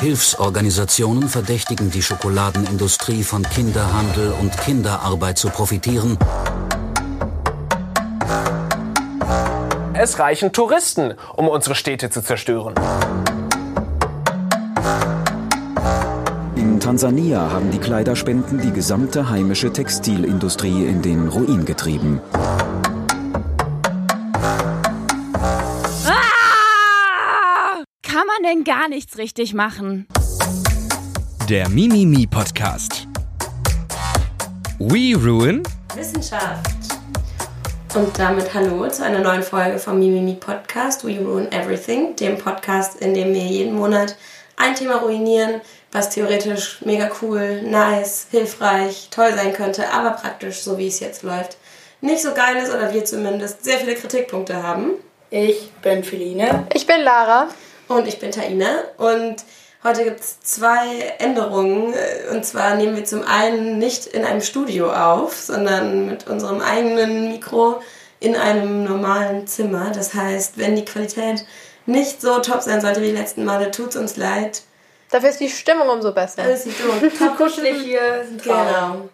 Hilfsorganisationen verdächtigen die Schokoladenindustrie von Kinderhandel und Kinderarbeit zu profitieren. Es reichen Touristen, um unsere Städte zu zerstören. In Tansania haben die Kleiderspenden die gesamte heimische Textilindustrie in den Ruin getrieben. Denn gar nichts richtig machen? Der Mimimi Podcast. We Ruin Wissenschaft. Und damit hallo zu einer neuen Folge vom Mimimi Podcast We Ruin Everything, dem Podcast, in dem wir jeden Monat ein Thema ruinieren, was theoretisch mega cool, nice, hilfreich, toll sein könnte, aber praktisch, so wie es jetzt läuft, nicht so geil ist oder wir zumindest sehr viele Kritikpunkte haben. Ich bin Feline. Ich bin Lara. Und ich bin Taina. Und heute gibt es zwei Änderungen. Und zwar nehmen wir zum einen nicht in einem Studio auf, sondern mit unserem eigenen Mikro in einem normalen Zimmer. Das heißt, wenn die Qualität nicht so top sein sollte wie die letzten Male, tut es uns leid. Dafür ist die Stimmung umso besser. Dafür ist die Stimmung top. Kuschelig hier. Genau.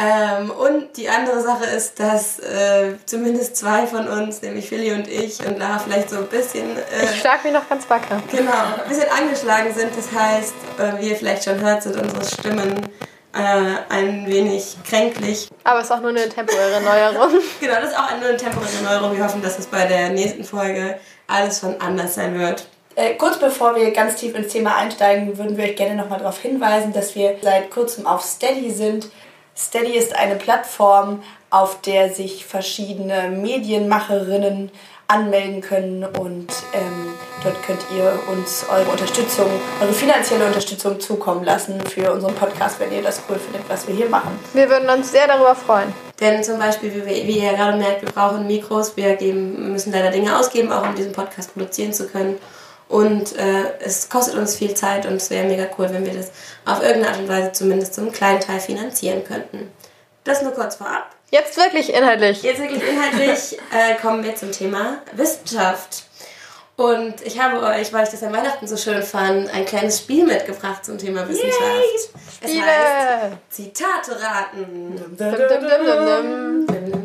Ähm, und die andere Sache ist, dass äh, zumindest zwei von uns, nämlich Philly und ich und Lara, vielleicht so ein bisschen. Äh, ich schlag mich noch ganz wacker. Genau, ein bisschen angeschlagen sind. Das heißt, äh, wie ihr vielleicht schon hört, sind unsere Stimmen äh, ein wenig kränklich. Aber es ist auch nur eine temporäre Neuerung. genau, das ist auch nur eine temporäre Neuerung. Wir hoffen, dass es bei der nächsten Folge alles schon anders sein wird. Äh, kurz bevor wir ganz tief ins Thema einsteigen, würden wir euch gerne nochmal darauf hinweisen, dass wir seit kurzem auf Steady sind. Steady ist eine Plattform, auf der sich verschiedene Medienmacherinnen anmelden können und ähm, dort könnt ihr uns eure Unterstützung, eure finanzielle Unterstützung zukommen lassen für unseren Podcast, wenn ihr das cool findet, was wir hier machen. Wir würden uns sehr darüber freuen. Denn zum Beispiel, wie, wir, wie ihr ja gerade merkt, wir brauchen Mikros, wir geben, müssen leider Dinge ausgeben, auch um diesen Podcast produzieren zu können. Und äh, es kostet uns viel Zeit und es wäre mega cool, wenn wir das auf irgendeine Art und Weise zumindest zum kleinen Teil finanzieren könnten. Das nur kurz vorab. Jetzt wirklich inhaltlich. Jetzt wirklich inhaltlich äh, kommen wir zum Thema Wissenschaft. Und ich habe euch, weil ich das an Weihnachten so schön fand, ein kleines Spiel mitgebracht zum Thema Wissenschaft. Yay, Spiele. Es heißt Zitate raten. Dum, dum, dum,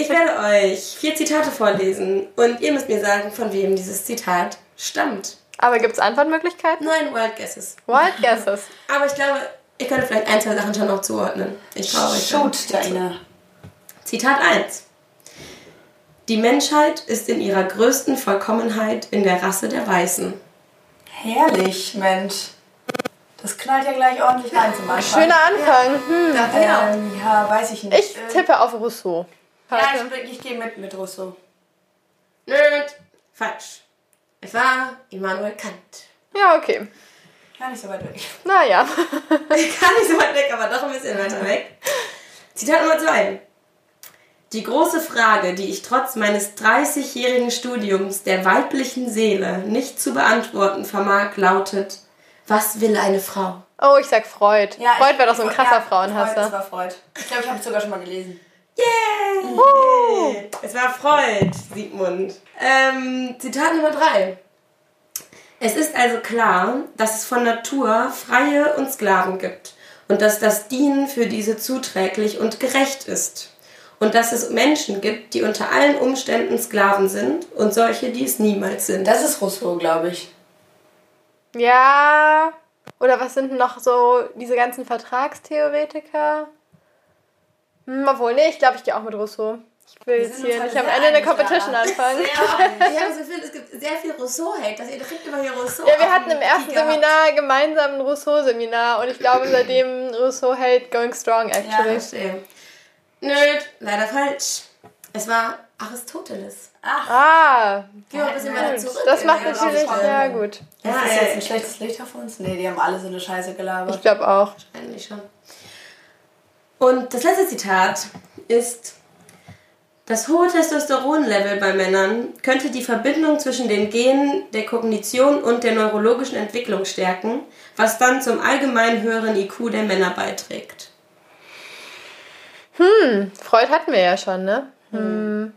ich werde euch vier Zitate vorlesen und ihr müsst mir sagen, von wem dieses Zitat stammt. Aber gibt es Antwortmöglichkeiten? Nein, Wild Guesses. Wild Guesses. Aber ich glaube, ihr könnt vielleicht ein, zwei Sachen schon noch zuordnen. Ich traue euch. Shoot, schon. Deine. Zitat 1. Die Menschheit ist in ihrer größten Vollkommenheit in der Rasse der Weißen. Herrlich, Mensch. Das knallt ja gleich ordentlich rein zum Anfang. Schöner Anfang. Hm. Ja. Ähm, ja, weiß ich nicht. Ich tippe auf Rousseau. Ja, ich, ich gehe mit mit Rousseau. Nerd. Falsch. Es war Immanuel Kant. Ja, okay. Gar nicht so weit weg. Naja. Gar nicht so weit weg, aber doch ein bisschen weiter weg. Zitat Nummer 2. Die große Frage, die ich trotz meines 30-jährigen Studiums der weiblichen Seele nicht zu beantworten vermag, lautet, was will eine Frau? Oh, ich sag Freud. Ja, Freud wäre doch so ein krasser ja, Freud, Frauenhasser. Das war Freud. Ich glaube, ich habe es sogar schon mal gelesen. Yay! Es war Freud, Siegmund. Ähm, Zitat Nummer 3. Es ist also klar, dass es von Natur Freie und Sklaven gibt und dass das Dienen für diese zuträglich und gerecht ist. Und dass es Menschen gibt, die unter allen Umständen Sklaven sind und solche, die es niemals sind. Das ist Rousseau, glaube ich. Ja. Oder was sind denn noch so diese ganzen Vertragstheoretiker? Hm, obwohl, nee, ich glaube, ich gehe auch mit Rousseau. Ich will jetzt hier nicht am sehr Ende eine einig, Competition Lara. anfangen. ich habe das Gefühl, es gibt sehr viel Rousseau-Hate, dass ihr direkt über hier Rousseau Ja, wir hatten im ersten gehabt. Seminar gemeinsam ein Rousseau-Seminar und ich glaube seitdem Rousseau hält going strong actually. Verstehe. Nerd, leider falsch. Es war Aristoteles. ah, Geh mal ein bisschen weiter zurück. das macht der natürlich, ja gut. Ja, ist jetzt ein schlechtes Licht auf uns? Nee, die haben alle so eine Scheiße gelabert. Ich glaube auch. Wahrscheinlich schon. Und das letzte Zitat ist: Das hohe Testosteronlevel bei Männern könnte die Verbindung zwischen den Genen, der Kognition und der neurologischen Entwicklung stärken, was dann zum allgemein höheren IQ der Männer beiträgt. Freud hatten wir ja schon, ne? Hm.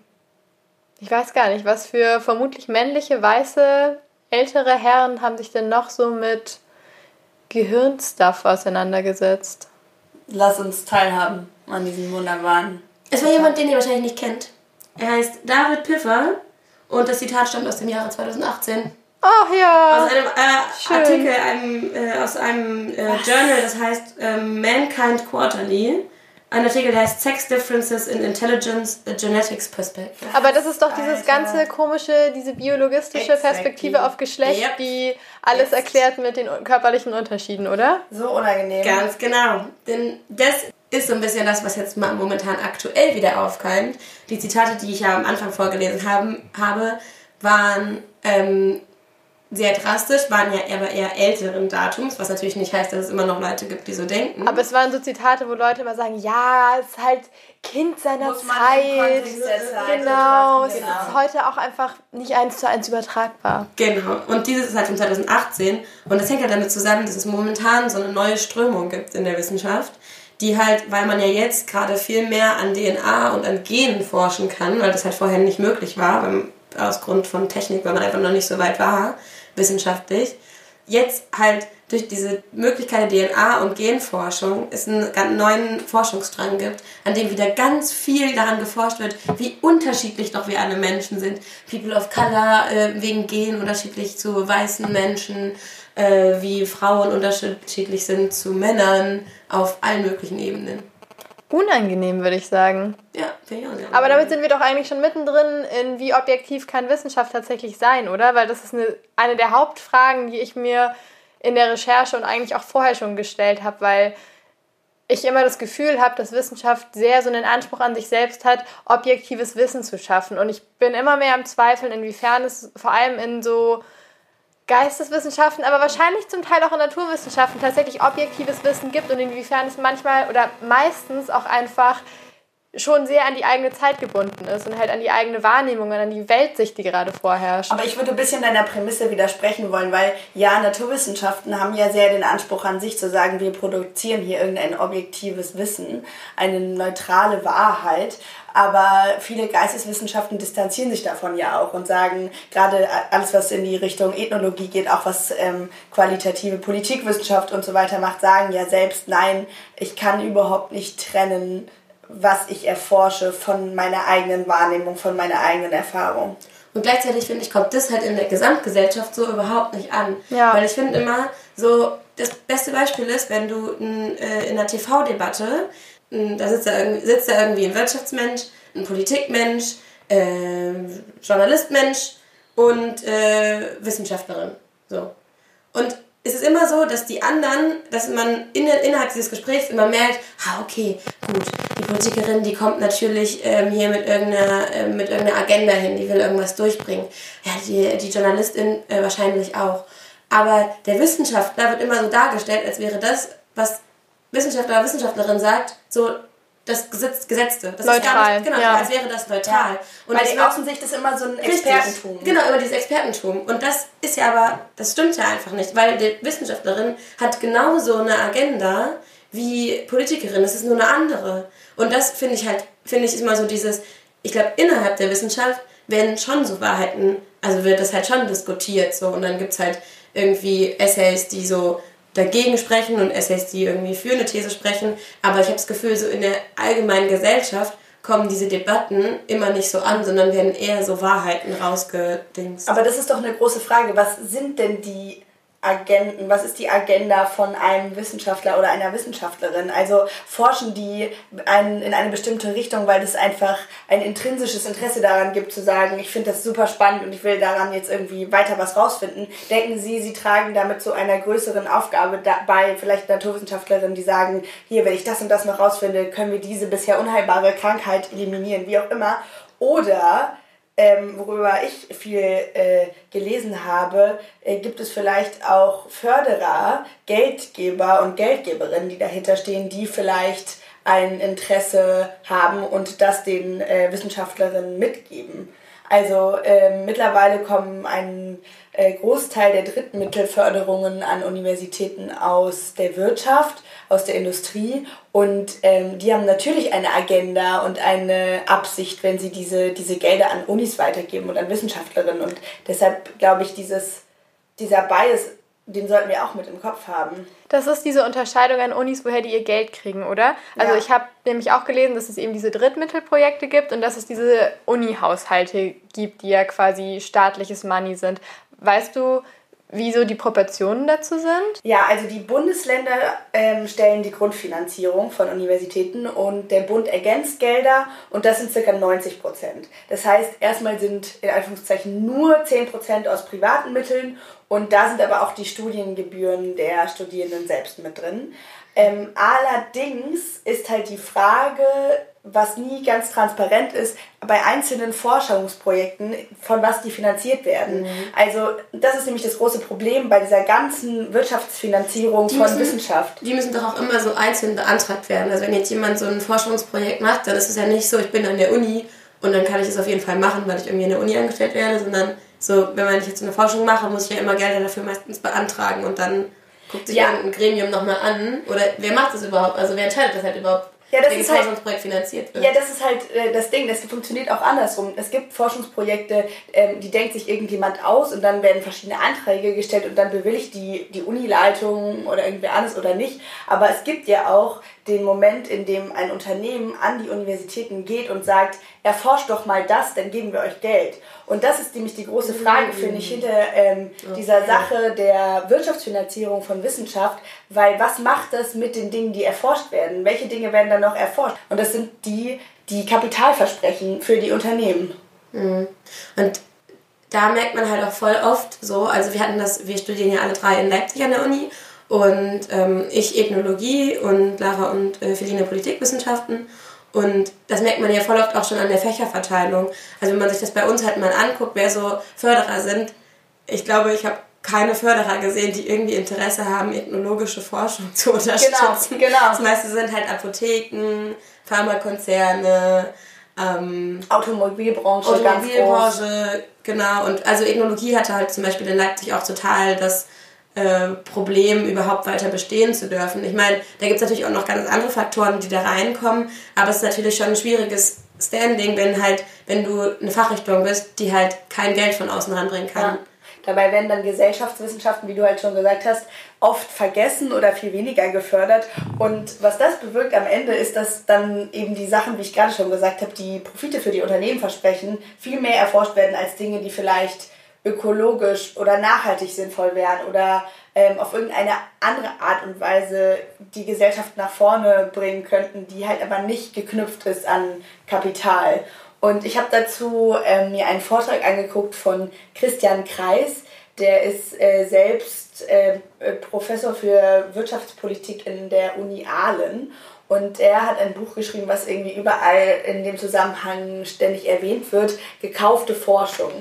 Ich weiß gar nicht, was für vermutlich männliche, weiße ältere Herren haben sich denn noch so mit Gehirnstuff auseinandergesetzt? Lass uns teilhaben an diesem wunderbaren. Es war jemand, den ihr wahrscheinlich nicht kennt. Er heißt David Piffer und das Zitat stammt aus dem Jahre 2018. Ach ja. Aus einem äh. Artikel einem, äh, aus einem äh, Journal, das heißt ähm, Mankind Quarterly. Ein Artikel, der heißt Sex Differences in Intelligence, a Genetics Perspective. Aber das ist doch dieses Alter. ganze komische, diese biologistische Exactly. Perspektive auf Geschlecht, Yep. die alles Yes. erklärt mit den körperlichen Unterschieden, oder? So unangenehm. Ganz genau. Denn das ist so ein bisschen das, was jetzt mal momentan aktuell wieder aufkeimt. Die Zitate, die ich ja am Anfang vorgelesen haben, habe, waren ähm, sehr drastisch, waren ja aber eher älteren Datums, was natürlich nicht heißt, dass es immer noch Leute gibt, die so denken. Aber es waren so Zitate, wo Leute immer sagen, ja, es ist halt Kind seiner Muss Zeit. Zeit Genau, es betrachten, genau. ist heute auch einfach nicht eins zu eins übertragbar. Genau. Und dieses ist halt von 2018. Und das hängt halt damit zusammen, dass es momentan so eine neue Strömung gibt in der Wissenschaft, die halt, weil man ja jetzt gerade viel mehr an DNA und an Genen forschen kann, weil das halt vorher nicht möglich war, weil, aus Grund von Technik, weil man einfach noch nicht so weit war, wissenschaftlich, jetzt halt durch diese Möglichkeit der DNA- und Genforschung es einen ganz neuen Forschungsstrang gibt, an dem wieder ganz viel daran geforscht wird, wie unterschiedlich doch wir alle Menschen sind. People of Color äh, wegen Gen unterschiedlich zu weißen Menschen, äh, wie Frauen unterschiedlich sind zu Männern auf allen möglichen Ebenen. Unangenehm, würde ich sagen. Ja, finde ich auch sehr Aber damit sind wir doch eigentlich schon mittendrin in, wie objektiv kann Wissenschaft tatsächlich sein, oder? Weil das ist eine, eine der Hauptfragen, die ich mir in der Recherche und eigentlich auch vorher schon gestellt habe, weil ich immer das Gefühl habe, dass Wissenschaft sehr so einen Anspruch an sich selbst hat, objektives Wissen zu schaffen. Und ich bin immer mehr am Zweifeln, inwiefern es vor allem in so Geisteswissenschaften, aber wahrscheinlich zum Teil auch in Naturwissenschaften tatsächlich objektives Wissen gibt und inwiefern es manchmal oder meistens auch einfach schon sehr an die eigene Zeit gebunden ist und halt an die eigene Wahrnehmung und an die Weltsicht, die gerade vorherrscht. Aber ich würde ein bisschen deiner Prämisse widersprechen wollen, weil ja, Naturwissenschaften haben ja sehr den Anspruch an sich zu sagen, wir produzieren hier irgendein objektives Wissen, eine neutrale Wahrheit. Aber viele Geisteswissenschaften distanzieren sich davon ja auch und sagen, gerade alles, was in die Richtung Ethnologie geht, auch was ähm, qualitative Politikwissenschaft und so weiter macht, sagen ja selbst, nein, ich kann überhaupt nicht trennen, was ich erforsche von meiner eigenen Wahrnehmung, von meiner eigenen Erfahrung. Und gleichzeitig finde ich, kommt das halt in der Gesamtgesellschaft so überhaupt nicht an. Ja. Weil ich finde immer, so, das beste Beispiel ist, wenn du n, äh, in einer TV-Debatte, da sitzt da, irgendwie, sitzt da irgendwie ein Wirtschaftsmensch, ein Politikmensch, äh, Journalistmensch und äh, Wissenschaftlerin. So. Und es ist immer so, dass die anderen, dass man in, innerhalb dieses Gesprächs immer merkt, ah, okay, gut, die Politikerin, die kommt natürlich ähm, hier mit irgendeiner, äh, mit irgendeiner Agenda hin, die will irgendwas durchbringen. Ja, die, die Journalistin äh, wahrscheinlich auch. Aber der Wissenschaftler wird immer so dargestellt, als wäre das, was Wissenschaftler oder Wissenschaftlerin sagt, so das Gesetz, Gesetzte. Das Ist Neutral, gar nicht, genau, ja. als wäre das neutral. Und Weil die Außensicht ist immer so ein Richtig. Expertentum. Genau, über dieses Expertentum. Und das ist ja aber, das stimmt ja einfach nicht, weil die Wissenschaftlerin hat genauso eine Agenda wie Politikerin. Das ist nur eine andere. Und das finde ich halt, finde ich immer so dieses, ich glaube, innerhalb der Wissenschaft werden schon so Wahrheiten, also wird das halt schon diskutiert so. Und dann gibt es halt irgendwie Essays, die so dagegen sprechen und Essays, die irgendwie für eine These sprechen. Aber ich habe das Gefühl, so in der allgemeinen Gesellschaft kommen diese Debatten immer nicht so an, sondern werden eher so Wahrheiten rausgedingst. Aber das ist doch eine große Frage. Was sind denn die Agenten? Was ist die Agenda von einem Wissenschaftler oder einer Wissenschaftlerin? Also forschen die ein, in eine bestimmte Richtung, weil es einfach ein intrinsisches Interesse daran gibt, zu sagen, ich finde das super spannend und ich will daran jetzt irgendwie weiter was rausfinden. Denken Sie, Sie tragen damit zu einer größeren Aufgabe bei, vielleicht Naturwissenschaftlerinnen, die sagen, hier, wenn ich das und das noch rausfinde, können wir diese bisher unheilbare Krankheit eliminieren, wie auch immer. Oder ähm, worüber ich viel äh, gelesen habe, äh, gibt es vielleicht auch Förderer, Geldgeber und Geldgeberinnen, die dahinter stehen, die vielleicht ein Interesse haben und das den äh, Wissenschaftlerinnen mitgeben. Also ähm, mittlerweile kommen ein äh, Großteil der Drittmittelförderungen an Universitäten aus der Wirtschaft, aus der Industrie und ähm, die haben natürlich eine Agenda und eine Absicht, wenn sie diese, diese Gelder an Unis weitergeben und an Wissenschaftlerinnen und deshalb glaube ich, dieses dieser Bias, den sollten wir auch mit im Kopf haben. Das ist diese Unterscheidung an Unis, woher die ihr Geld kriegen, oder? Also Ja. ich habe nämlich auch gelesen, dass es eben diese Drittmittelprojekte gibt und dass es diese Uni-Haushalte gibt, die ja quasi staatliches Money sind. Weißt du, wieso die Proportionen dazu sind? Ja, also die Bundesländer ähm, stellen die Grundfinanzierung von Universitäten und der Bund ergänzt Gelder und das sind circa 90 Prozent. Das heißt, erstmal sind in Anführungszeichen nur 10 Prozent aus privaten Mitteln und da sind aber auch die Studiengebühren der Studierenden selbst mit drin. Ähm, allerdings ist halt die Frage, was nie ganz transparent ist, bei einzelnen Forschungsprojekten, von was die finanziert werden. Also das ist nämlich das große Problem bei dieser ganzen Wirtschaftsfinanzierung Die von müssen- Wissenschaft. Die müssen doch auch immer so einzeln beantragt werden. Also wenn jetzt jemand so ein Forschungsprojekt macht, dann ist es ja nicht so, ich bin an der Uni und dann kann ich es auf jeden Fall machen, weil ich irgendwie an der Uni angestellt werde, sondern so, wenn man jetzt eine Forschung mache, muss ich ja immer Gelder dafür meistens beantragen und dann guckt sich Ja. irgendein Gremium nochmal an. Oder wer macht das überhaupt? Also wer entscheidet das halt überhaupt? Ja, das ist halt- Forschungsprojekt finanziert wird? Ja, das ist halt äh, das Ding, das funktioniert auch andersrum. Es gibt Forschungsprojekte, ähm, die denkt sich irgendjemand aus und dann werden verschiedene Anträge gestellt und dann bewilligt die, die Unileitung oder irgendwer anderes oder nicht. Aber es gibt ja auch den Moment, in dem ein Unternehmen an die Universitäten geht und sagt, erforscht doch mal das, dann geben wir euch Geld. Und das ist nämlich die große Frage, finde ich, hinter ähm, dieser Sache der Wirtschaftsfinanzierung von Wissenschaft, weil was macht das mit den Dingen, die erforscht werden? Welche Dinge werden dann noch erforscht? Und das sind die, die Kapital versprechen für die Unternehmen. Und da merkt man halt auch voll oft so, also wir hatten das, wir studieren ja alle drei in Leipzig an der Uni und ähm, ich Ethnologie und Lara und äh, Feline Politikwissenschaften. Und das merkt man ja voll oft auch schon an der Fächerverteilung. Also wenn man sich das bei uns halt mal anguckt, wer so Förderer sind, ich glaube, ich habe keine Förderer gesehen, die irgendwie Interesse haben, ethnologische Forschung zu unterstützen. genau. Das meiste sind halt Apotheken, Pharmakonzerne, ähm, Automobilbranche, ganz groß. Automobilbranche, genau. Und also Ethnologie hatte halt zum Beispiel in Leipzig auch total das äh, Problem, überhaupt weiter bestehen zu dürfen. Ich meine, da gibt es natürlich auch noch ganz andere Faktoren, die da reinkommen, aber es ist natürlich schon ein schwieriges Standing, wenn halt, wenn du eine Fachrichtung bist, die halt kein Geld von außen ranbringen kann. Ja. Dabei werden dann Gesellschaftswissenschaften, wie du halt schon gesagt hast, oft vergessen oder viel weniger gefördert. Und was das bewirkt am Ende ist, dass dann eben die Sachen, wie ich gerade schon gesagt habe, die Profite für die Unternehmen versprechen, viel mehr erforscht werden als Dinge, die vielleicht ökologisch oder nachhaltig sinnvoll wären oder ähm, auf irgendeine andere Art und Weise die Gesellschaft nach vorne bringen könnten, die halt aber nicht geknüpft ist an Kapital. Und ich habe dazu ähm, mir einen Vortrag angeguckt von Christian Kreis, der ist äh, selbst äh, äh, Professor für Wirtschaftspolitik in der Uni Aalen. Und er hat ein Buch geschrieben, was irgendwie überall in dem Zusammenhang ständig erwähnt wird, gekaufte Forschung.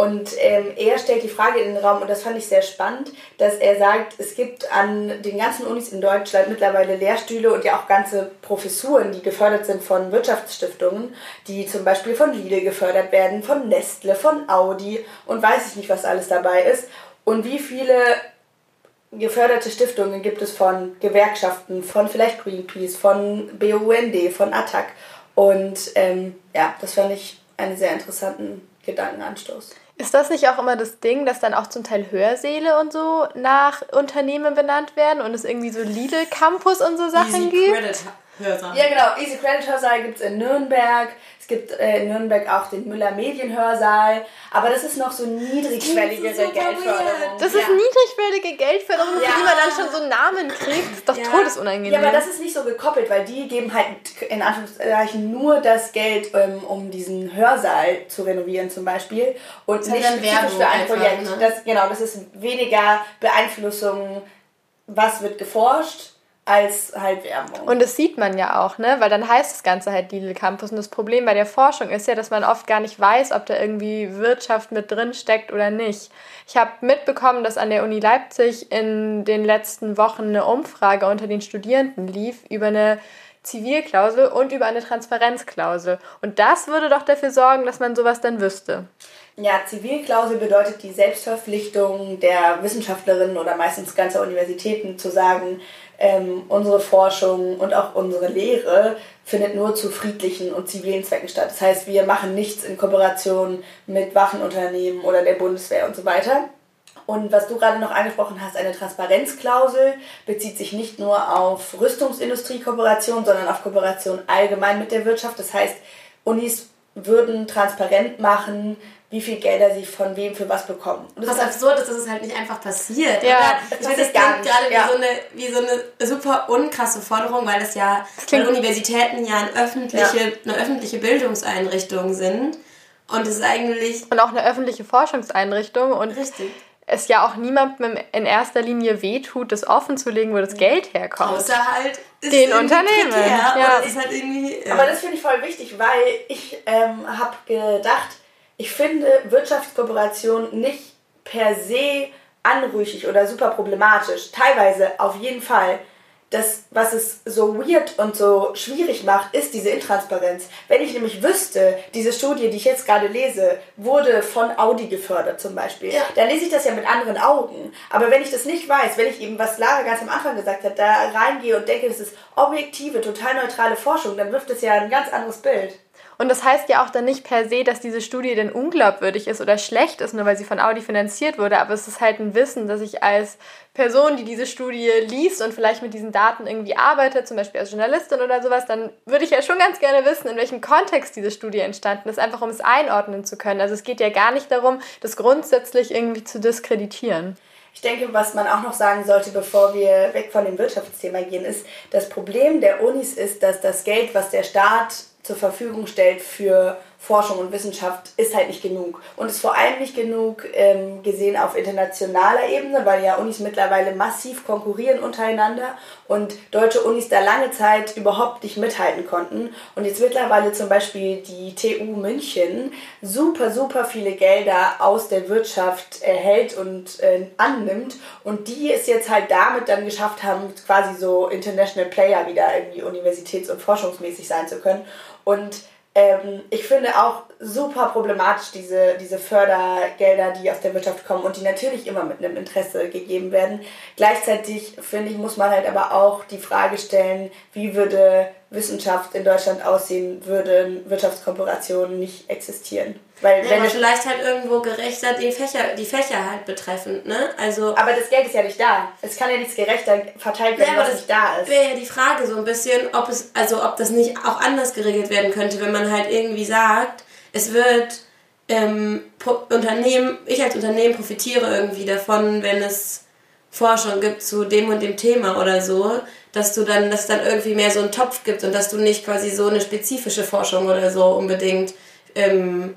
Und ähm, er stellt die Frage in den Raum, und das fand ich sehr spannend, dass er sagt, es gibt an den ganzen Unis in Deutschland mittlerweile Lehrstühle und ja auch ganze Professuren, die gefördert sind von Wirtschaftsstiftungen, die zum Beispiel von Lidl gefördert werden, von Nestle, von Audi und weiß ich nicht, was alles dabei ist. Und wie viele geförderte Stiftungen gibt es von Gewerkschaften, von vielleicht Greenpeace, von BUND, von ATTAC. Und ähm, ja, das fand ich einen sehr interessanten Gedankenanstoß. Ist das nicht auch immer das Ding, dass dann auch zum Teil Hörsäle und so nach Unternehmen benannt werden und es irgendwie so Lidl Campus und so Sachen Easy gibt? Credit Hörsaal. Ja, genau. Easy Credit Hörsaal gibt es in Nürnberg. Es gibt äh, in Nürnberg auch den Müller Medienhörsaal. Aber das ist noch so niedrigschwelligere Das Geldförderung. Das ist niedrigschwellige Geldförderung, Ja. für die man dann schon so einen Namen kriegt. Das ist doch Ja. todesunangenehm. Ja, aber das ist nicht so gekoppelt, weil die geben halt in Anführungszeichen nur das Geld, ähm, um diesen Hörsaal zu renovieren zum Beispiel und ist nicht dann spezifisch für ein einfach, Projekt. ne? Das, genau, das ist weniger Beeinflussung, was wird geforscht, als halt Werbung. Und das sieht man ja auch, ne? Weil dann heißt das Ganze halt Lidl Campus. Und das Problem bei der Forschung ist ja, dass man oft gar nicht weiß, ob da irgendwie Wirtschaft mit drin steckt oder nicht. Ich habe mitbekommen, dass an der Uni Leipzig in den letzten Wochen eine Umfrage unter den Studierenden lief über eine Zivilklausel und über eine Transparenzklausel. Und das würde doch dafür sorgen, dass man sowas dann wüsste. Ja, Zivilklausel bedeutet die Selbstverpflichtung der Wissenschaftlerinnen oder meistens ganzer Universitäten zu sagen, ähm, unsere Forschung und auch unsere Lehre findet nur zu friedlichen und zivilen Zwecken statt. Das heißt, wir machen nichts in Kooperation mit Waffenunternehmen oder der Bundeswehr und so weiter. Und was du gerade noch angesprochen hast, eine Transparenzklausel bezieht sich nicht nur auf Rüstungsindustrie-Kooperation, sondern auf Kooperation allgemein mit der Wirtschaft. Das heißt, Unis würden transparent machen, wie viel Gelder sie von wem für was bekommen. Und das was ist absurd ist, dass es halt nicht einfach passiert. Ja, oder? Ich finde, das klingt gerade ja. wie, so eine, wie so eine super unkrasse Forderung, weil das ja, weil Universitäten ja eine öffentliche, ja. eine öffentliche Bildungseinrichtung sind. Und es ist eigentlich. Und auch eine öffentliche Forschungseinrichtung. Und Richtig es ja auch niemandem in erster Linie wehtut, das offen zu legen, wo das Geld herkommt. Außer halt den Unternehmen. ja. Das halt irgendwie, ja. Aber das finde ich voll wichtig, weil ich ähm, habe gedacht, ich finde Wirtschaftskooperation nicht per se anrüchig oder super problematisch. Teilweise auf jeden Fall das, was es so weird und so schwierig macht, ist diese Intransparenz. Wenn ich nämlich wüsste, diese Studie, die ich jetzt gerade lese, wurde von Audi gefördert zum Beispiel, ja. dann lese ich das ja mit anderen Augen. Aber wenn ich das nicht weiß, wenn ich eben, was Lara ganz am Anfang gesagt hat, da reingehe und denke, das ist objektive, total neutrale Forschung, dann wirft es ja ein ganz anderes Bild. Und das heißt ja auch dann nicht per se, dass diese Studie denn unglaubwürdig ist oder schlecht ist, nur weil sie von Audi finanziert wurde. Aber es ist halt ein Wissen, dass ich als Person, die diese Studie liest und vielleicht mit diesen Daten irgendwie arbeitet, zum Beispiel als Journalistin oder sowas, dann würde ich ja schon ganz gerne wissen, in welchem Kontext diese Studie entstanden ist, einfach um es einordnen zu können. Also es geht ja gar nicht darum, das grundsätzlich irgendwie zu diskreditieren. Ich denke, was man auch noch sagen sollte, bevor wir weg von dem Wirtschaftsthema gehen, ist, das Problem der Unis ist, dass das Geld, was der Staat zur Verfügung stellt für Forschung und Wissenschaft, ist halt nicht genug. Und ist vor allem nicht genug ähm, gesehen auf internationaler Ebene, weil ja Unis mittlerweile massiv konkurrieren untereinander und deutsche Unis da lange Zeit überhaupt nicht mithalten konnten. Und jetzt mittlerweile zum Beispiel die TU München super, super viele Gelder aus der Wirtschaft erhält und äh, annimmt und die es jetzt halt damit dann geschafft haben, quasi so International Player wieder irgendwie universitäts- und forschungsmäßig sein zu können. Und ähm, ich finde auch super problematisch diese, diese Fördergelder, die aus der Wirtschaft kommen und die natürlich immer mit einem Interesse gegeben werden. Gleichzeitig finde ich, muss man halt aber auch die Frage stellen, wie würde Wissenschaft in Deutschland aussehen, würden Wirtschaftskooperationen nicht existieren. Weil ja, wenn aber vielleicht halt irgendwo gerechter die Fächer, die Fächer halt betreffend, ne? Also aber das Geld ist ja nicht da. Es kann ja nichts gerechter verteilt werden, ja, was nicht da ist. Wäre ja die Frage so ein bisschen, ob es, also ob das nicht auch anders geregelt werden könnte, wenn man halt irgendwie sagt, es wird ähm, Unternehmen, ich als Unternehmen profitiere irgendwie davon, wenn es Forschung gibt zu dem und dem Thema oder so, dass du dann, dass es dann irgendwie mehr so einen Topf gibt und dass du nicht quasi so eine spezifische Forschung oder so unbedingt ähm,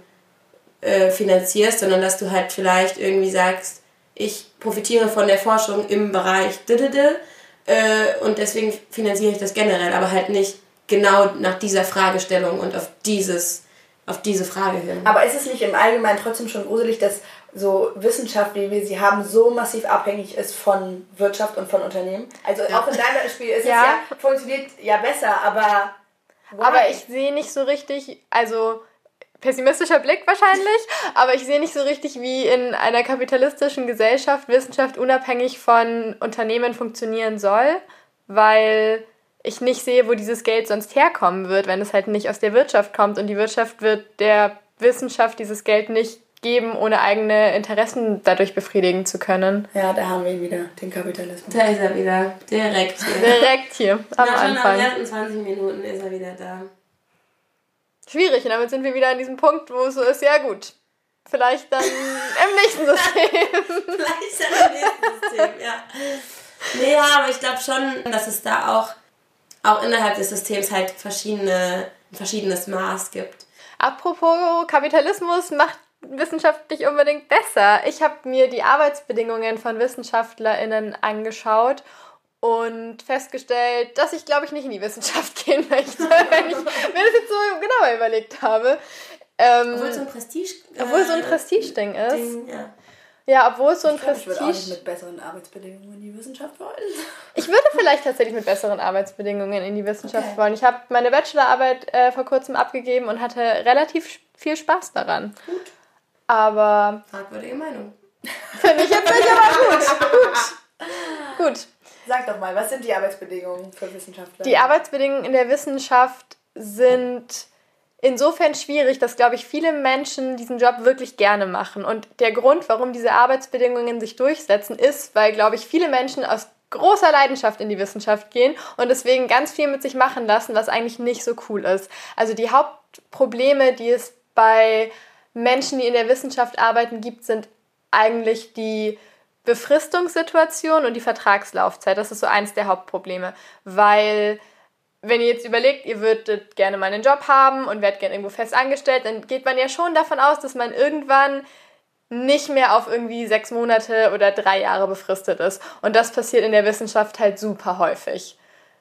äh, finanzierst, sondern dass du halt vielleicht irgendwie sagst, ich profitiere von der Forschung im Bereich äh, und deswegen finanziere ich das generell, aber halt nicht genau nach dieser Fragestellung und auf dieses auf diese Frage hin. Aber ist es nicht im Allgemeinen trotzdem schon gruselig, dass so Wissenschaft, wie wir sie haben, so massiv abhängig ist von Wirtschaft und von Unternehmen? Also ja. auch in deinem Spiel ist ja. es ja, funktioniert ja besser, aber. Why? Aber ich sehe nicht so richtig, also pessimistischer Blick wahrscheinlich, aber ich sehe nicht so richtig, wie in einer kapitalistischen Gesellschaft Wissenschaft unabhängig von Unternehmen funktionieren soll, weil ich nicht sehe, wo dieses Geld sonst herkommen wird, wenn es halt nicht aus der Wirtschaft kommt. Und die Wirtschaft wird der Wissenschaft dieses Geld nicht geben, ohne eigene Interessen dadurch befriedigen zu können. Ja, da haben wir ihn wieder, den Kapitalismus. Da ist er wieder, direkt hier. Direkt hier, am Na, Anfang. Schon nach 20 Minuten ist er wieder da. Schwierig, und damit sind wir wieder an diesem Punkt, wo es so ist, ja gut, vielleicht dann im nächsten System. vielleicht dann im nächsten System, ja. Nee, ja, aber ich glaube schon, dass es da auch auch innerhalb des Systems halt verschiedene, ein verschiedenes Maß gibt. Apropos Kapitalismus macht Wissenschaft nicht unbedingt besser. Ich habe mir die Arbeitsbedingungen von WissenschaftlerInnen angeschaut und festgestellt, dass ich, glaube ich, nicht in die Wissenschaft gehen möchte, wenn ich mir das jetzt so genauer überlegt habe. Ähm, obwohl es so ein Prestige, äh, obwohl so ein Prestige-Ding ist. Ding, ja. Ja, obwohl es so ein ich Prestige... Ich würde auch nicht mit besseren Arbeitsbedingungen in die Wissenschaft wollen. Ich würde vielleicht tatsächlich mit besseren Arbeitsbedingungen in die Wissenschaft okay. wollen. Ich habe meine Bachelorarbeit äh, vor kurzem abgegeben und hatte relativ viel Spaß daran. Gut. Aber... Fragwürdige Meinung. Finde ich jetzt nicht, aber gut. gut. Gut. Sag doch mal, was sind die Arbeitsbedingungen für Wissenschaftler? Die Arbeitsbedingungen in der Wissenschaft sind insofern schwierig, dass, glaube ich, viele Menschen diesen Job wirklich gerne machen. Und der Grund, warum diese Arbeitsbedingungen sich durchsetzen, ist, weil, glaube ich, viele Menschen aus großer Leidenschaft in die Wissenschaft gehen und deswegen ganz viel mit sich machen lassen, was eigentlich nicht so cool ist. Also die Hauptprobleme, die es bei Menschen, die in der Wissenschaft arbeiten, gibt, sind eigentlich die Befristungssituation und die Vertragslaufzeit. Das ist so eins der Hauptprobleme, weil wenn ihr jetzt überlegt, ihr würdet gerne mal einen Job haben und werdet gerne irgendwo fest angestellt, dann geht man ja schon davon aus, dass man irgendwann nicht mehr auf irgendwie sechs Monate oder drei Jahre befristet ist. Und das passiert in der Wissenschaft halt super häufig.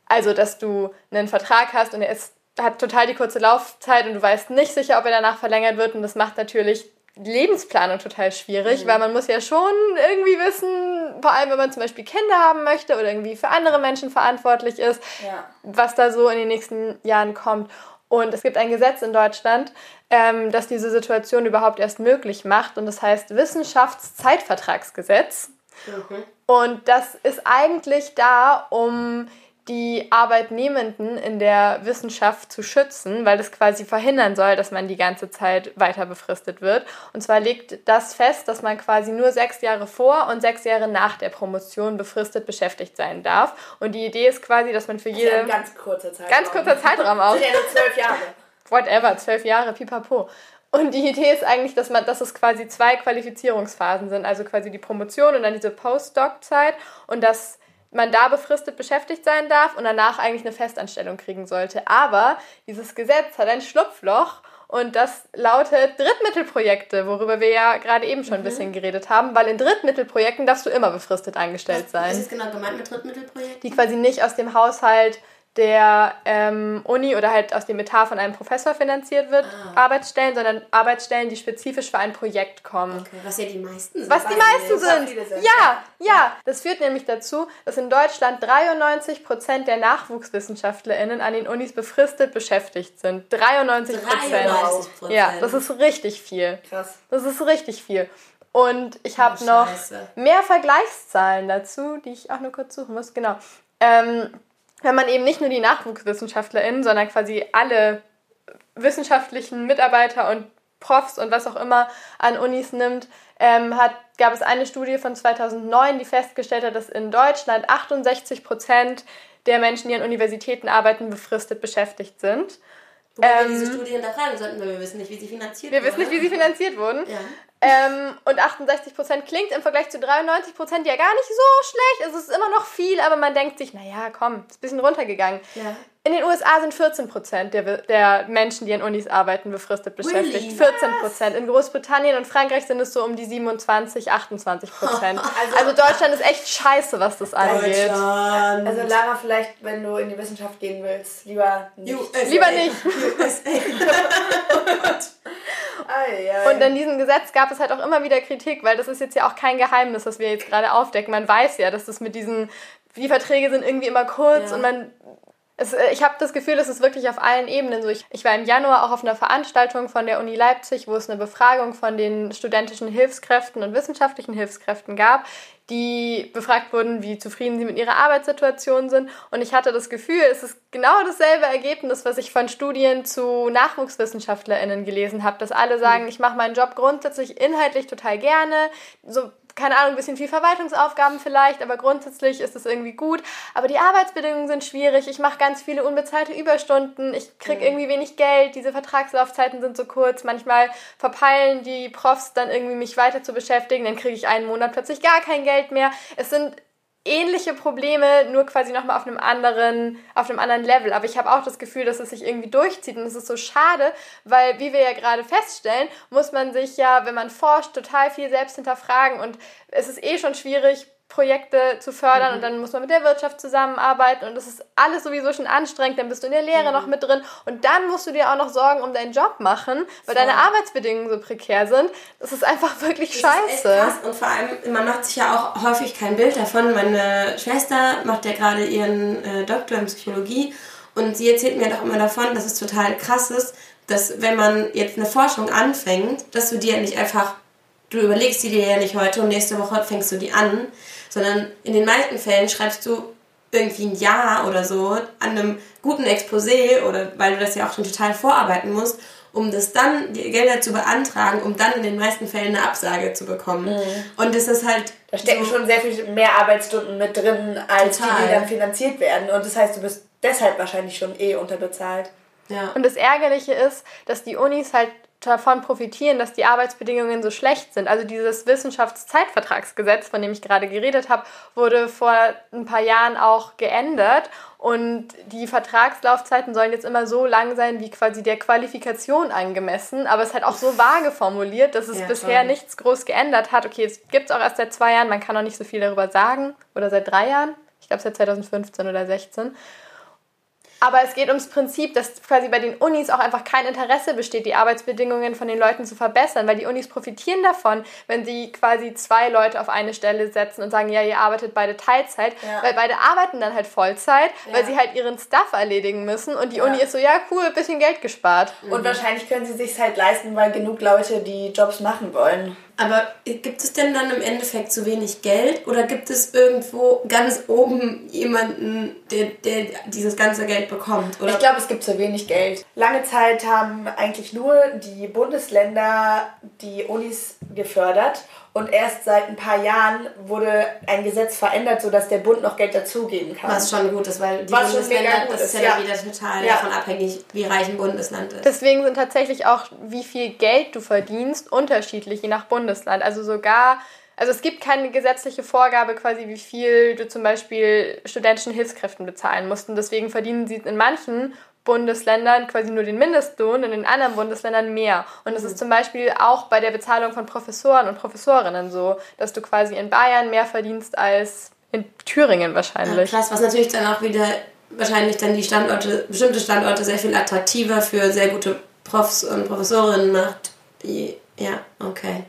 Also, dass du einen Vertrag hast und er ist, hat total die kurze Laufzeit und du weißt nicht sicher, ob er danach verlängert wird. Und das macht natürlich Lebensplanung total schwierig, mhm. weil man muss ja schon irgendwie wissen, vor allem wenn man zum Beispiel Kinder haben möchte oder irgendwie für andere Menschen verantwortlich ist, ja. was da so in den nächsten Jahren kommt. Und es gibt ein Gesetz in Deutschland, ähm, das diese Situation überhaupt erst möglich macht. Und das heißt Wissenschaftszeitvertragsgesetz. Mhm. Und das ist eigentlich da, um die Arbeitnehmenden in der Wissenschaft zu schützen, weil das quasi verhindern soll, dass man die ganze Zeit weiter befristet wird. Und zwar legt das fest, dass man quasi nur sechs Jahre vor und sechs Jahre nach der Promotion befristet beschäftigt sein darf. Und die Idee ist quasi, dass man für jede... Ja ganz kurzer Zeitraum. Ganz kurzer Zeitraum auch. sind ja nur zwölf Jahre. Whatever, zwölf Jahre, pipapo. Und die Idee ist eigentlich, dass, man, dass es quasi zwei Qualifizierungsphasen sind, also quasi die Promotion und dann diese Postdoc-Zeit und dass man da befristet beschäftigt sein darf und danach eigentlich eine Festanstellung kriegen sollte. Aber dieses Gesetz hat ein Schlupfloch und das lautet Drittmittelprojekte, worüber wir ja gerade eben schon mhm. ein bisschen geredet haben, weil in Drittmittelprojekten darfst du immer befristet angestellt sein. Was ist genau gemeint mit Drittmittelprojekten? Die quasi nicht aus dem Haushalt der ähm, Uni oder halt aus dem Etat von einem Professor finanziert wird, ah. Arbeitsstellen, sondern Arbeitsstellen, die spezifisch für ein Projekt kommen. Okay, was ja die meisten sind. Was die meisten sind. sind. Ja, ja. Das führt nämlich dazu, dass in Deutschland 93 Prozent der NachwuchswissenschaftlerInnen an den Unis befristet beschäftigt sind. 93 Prozent. Ja, das ist richtig viel. Krass. Das ist richtig viel. Und ich habe oh, noch mehr Vergleichszahlen dazu, die ich auch nur kurz suchen muss. Genau. Ähm, wenn man eben nicht nur die NachwuchswissenschaftlerInnen, sondern quasi alle wissenschaftlichen Mitarbeiter und Profs und was auch immer an Unis nimmt, ähm, hat, gab es eine Studie von 2009, die festgestellt hat, dass in Deutschland 68 Prozent der Menschen, die an Universitäten arbeiten, befristet beschäftigt sind. Wobei ähm, wir diese Studie hinterfragen sollten, weil wir wissen nicht, wie sie finanziert wir wurden. Wir wissen nicht, wie sie finanziert wurden. Ja. Ähm, und 68% klingt im Vergleich zu 93% ja gar nicht so schlecht. Also es ist immer noch viel, aber man denkt sich, naja, komm, ist ein bisschen runtergegangen. Ja. In den USA sind 14% der, der Menschen, die an Unis arbeiten, befristet beschäftigt. Really? 14%. In Großbritannien und Frankreich sind es so um die 27, 28%. also, also, Deutschland ist echt scheiße, was das angeht. Also Lara, vielleicht, wenn du in die Wissenschaft gehen willst, lieber nicht. USA. Lieber nicht. Und an diesem Gesetz gab es halt auch immer wieder Kritik, weil das ist jetzt ja auch kein Geheimnis, das wir jetzt gerade aufdecken. Man weiß ja, dass das mit diesen, die Verträge sind irgendwie immer kurz ja. und man es, äh, ich habe das Gefühl, es ist wirklich auf allen Ebenen so. Ich, ich, war im Januar auch auf einer Veranstaltung von der Uni Leipzig, wo es eine Befragung von den studentischen Hilfskräften und wissenschaftlichen Hilfskräften gab, die befragt wurden, wie zufrieden sie mit ihrer Arbeitssituation sind. Und ich hatte das Gefühl, es ist genau dasselbe Ergebnis, was ich von Studien zu NachwuchswissenschaftlerInnen gelesen habe, dass alle sagen, ich mache meinen Job grundsätzlich inhaltlich total gerne. So keine Ahnung, ein bisschen viel Verwaltungsaufgaben vielleicht, aber grundsätzlich ist es irgendwie gut. Aber die Arbeitsbedingungen sind schwierig. Ich mache ganz viele unbezahlte Überstunden. Ich kriege irgendwie wenig Geld. Diese Vertragslaufzeiten sind so kurz. Manchmal verpeilen die Profs dann irgendwie mich weiter zu beschäftigen. Dann kriege ich einen Monat plötzlich gar kein Geld mehr. Es sind ähnliche Probleme, nur quasi nochmal auf einem anderen, auf einem anderen Level. Aber ich habe auch das Gefühl, dass es sich irgendwie durchzieht und es ist so schade, weil, wie wir ja gerade feststellen, muss man sich ja, wenn man forscht, total viel selbst hinterfragen und es ist eh schon schwierig, Projekte zu fördern mhm. und dann muss man mit der Wirtschaft zusammenarbeiten und das ist alles sowieso schon anstrengend, dann bist du in der Lehre mhm. noch mit drin und dann musst du dir auch noch Sorgen um deinen Job machen, weil so. deine Arbeitsbedingungen so prekär sind. Das ist einfach wirklich das scheiße. Und vor allem, man macht sich ja auch häufig kein Bild davon. Meine Schwester macht ja gerade ihren äh, Doktor in Psychologie und sie erzählt mir doch immer davon, dass es total krass ist, dass wenn man jetzt eine Forschung anfängt, dass du dir nicht einfach, du überlegst die dir ja nicht heute und nächste Woche fängst du die an, sondern in den meisten Fällen schreibst du irgendwie ein Jahr oder so an einem guten Exposé oder weil du das ja auch schon total vorarbeiten musst, um das dann, die Gelder zu beantragen, um dann in den meisten Fällen eine Absage zu bekommen. Mhm. Und das ist halt. Da stecken so schon sehr viel mehr Arbeitsstunden mit drin, als total. die, die dann finanziert werden. Und das heißt, du bist deshalb wahrscheinlich schon eh unterbezahlt. Ja. Und das Ärgerliche ist, dass die Unis halt davon profitieren, dass die Arbeitsbedingungen so schlecht sind. Also dieses Wissenschaftszeitvertragsgesetz, von dem ich gerade geredet habe, wurde vor ein paar Jahren auch geändert und die Vertragslaufzeiten sollen jetzt immer so lang sein, wie quasi der Qualifikation angemessen, aber es ist halt auch so vage formuliert, dass es ja, bisher voll. nichts groß geändert hat. Okay, es gibt es auch erst seit zwei Jahren, man kann noch nicht so viel darüber sagen oder seit drei Jahren. Ich glaube seit 2015 oder 2016. Aber es geht ums Prinzip, dass quasi bei den Unis auch einfach kein Interesse besteht, die Arbeitsbedingungen von den Leuten zu verbessern, weil die Unis profitieren davon, wenn sie quasi zwei Leute auf eine Stelle setzen und sagen, ja, ihr arbeitet beide Teilzeit, ja. weil beide arbeiten dann halt Vollzeit, ja. weil sie halt ihren Stuff erledigen müssen und die ja. Uni ist so, ja, cool, bisschen Geld gespart. Und mhm. wahrscheinlich können sie sich halt leisten, weil genug Leute die Jobs machen wollen. Aber gibt es denn dann im Endeffekt zu wenig Geld oder gibt es irgendwo ganz oben jemanden, der, der dieses ganze Geld bekommt? Oder? Ich glaube, es gibt zu wenig Geld. Lange Zeit haben eigentlich nur die Bundesländer die Unis gefördert und erst seit ein paar Jahren wurde ein Gesetz verändert, sodass der Bund noch Geld dazugeben kann. Was schon gut ist, weil die Was Bundesländer, das ist ja, ja. wieder total ja. davon abhängig, wie reich ein Bundesland ist. Deswegen sind tatsächlich auch, wie viel Geld du verdienst, unterschiedlich, je nach Bundesland. Also sogar also es gibt keine gesetzliche Vorgabe quasi, wie viel du zum Beispiel studentischen Hilfskräften bezahlen musst. Und deswegen verdienen sie in manchen Bundesländern quasi nur den Mindestlohn, in den anderen Bundesländern mehr. Und es ist zum Beispiel auch bei der Bezahlung von Professoren und Professorinnen so, dass du quasi in Bayern mehr verdienst als in Thüringen wahrscheinlich. Ja, krass, was natürlich dann auch wieder wahrscheinlich dann die Standorte, bestimmte Standorte sehr viel attraktiver für sehr gute Profs und Professorinnen macht. Ja, okay.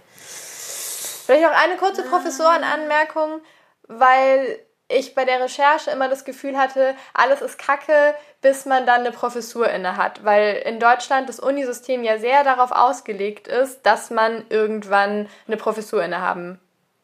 Vielleicht noch eine kurze Professorenanmerkung, weil ich bei der Recherche immer das Gefühl hatte, alles ist kacke, bis man dann eine Professur inne hat, weil in Deutschland das Unisystem ja sehr darauf ausgelegt ist, dass man irgendwann eine Professur inne haben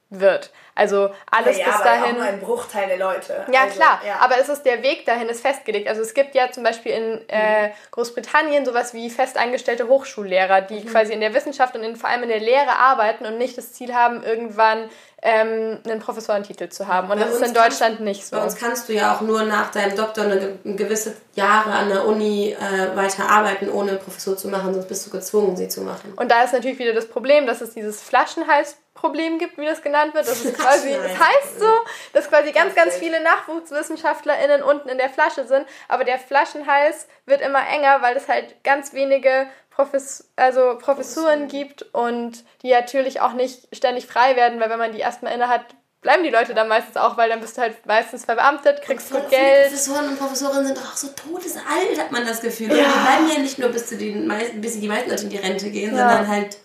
wird. Also alles ja, bis aber dahin. Auch nur ein Bruchteil der Leute. Ja, also, klar. Ja. Aber es ist der Weg dahin ist festgelegt. Also es gibt ja zum Beispiel in äh, Großbritannien sowas wie festangestellte Hochschullehrer, die mhm. quasi in der Wissenschaft und in, vor allem in der Lehre arbeiten und nicht das Ziel haben, irgendwann ähm, einen Professorentitel zu haben. Und bei das ist in Deutschland nicht so. Bei uns kannst du ja auch nur nach deinem Doktor eine, gewisse Jahre an der Uni äh, weiter arbeiten, ohne Professur zu machen, sonst bist du gezwungen, sie zu machen. Und da ist natürlich wieder das Problem, dass es dieses Flaschenhalsproblem gibt, wie das genannt wird. Das, ist quasi, das heißt so, dass quasi ganz, ganz viele NachwuchswissenschaftlerInnen unten in der Flasche sind, aber der Flaschenhals wird immer enger, weil es halt ganz wenige Profes also Professuren gibt und die natürlich auch nicht ständig frei werden, weil wenn man die erstmal inne hat, bleiben die Leute dann meistens auch, weil dann bist du halt meistens verbeamtet, kriegst gut Geld. Professoren und Professorinnen sind auch so todesalt, hat man das Gefühl. Ja. die bleiben ja nicht nur bis, zu den, bis die meisten Leute in die Rente gehen, ja. sondern halt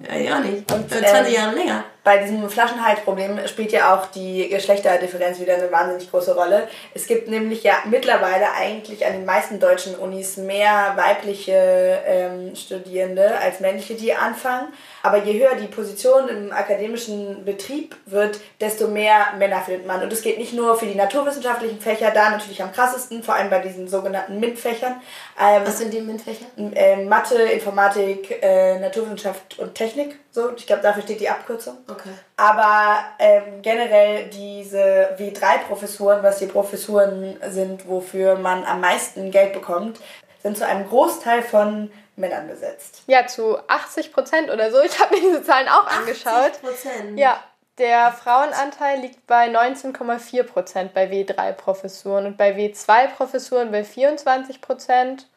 ja, ja nicht. Und, 20 ähm, Jahre länger. Bei diesem Flaschenhalsproblem spielt ja auch die Geschlechterdifferenz wieder eine wahnsinnig große Rolle. Es gibt nämlich ja mittlerweile eigentlich an den meisten deutschen Unis mehr weibliche ähm, Studierende als männliche, die anfangen. Aber je höher die Position im akademischen Betrieb wird, desto mehr Männer findet man. Und es geht nicht nur für die naturwissenschaftlichen Fächer, da natürlich am krassesten, vor allem bei diesen sogenannten MINT-Fächern. Ähm, Was sind die MINT-Fächer? Äh, Mathe, Informatik, äh, Naturwissenschaft und Technik. So, ich glaube, dafür steht die Abkürzung. Okay. Aber ähm, generell diese W3-Professuren, was die Professuren sind, wofür man am meisten Geld bekommt, sind zu einem Großteil von Männern besetzt. Ja, zu 80 Prozent oder so. Ich habe mir diese Zahlen auch 80 angeschaut. 80 Prozent? Ja. Der Frauenanteil liegt bei 19,4 Prozent bei W3-Professuren und bei W2-Professuren bei 24 Prozent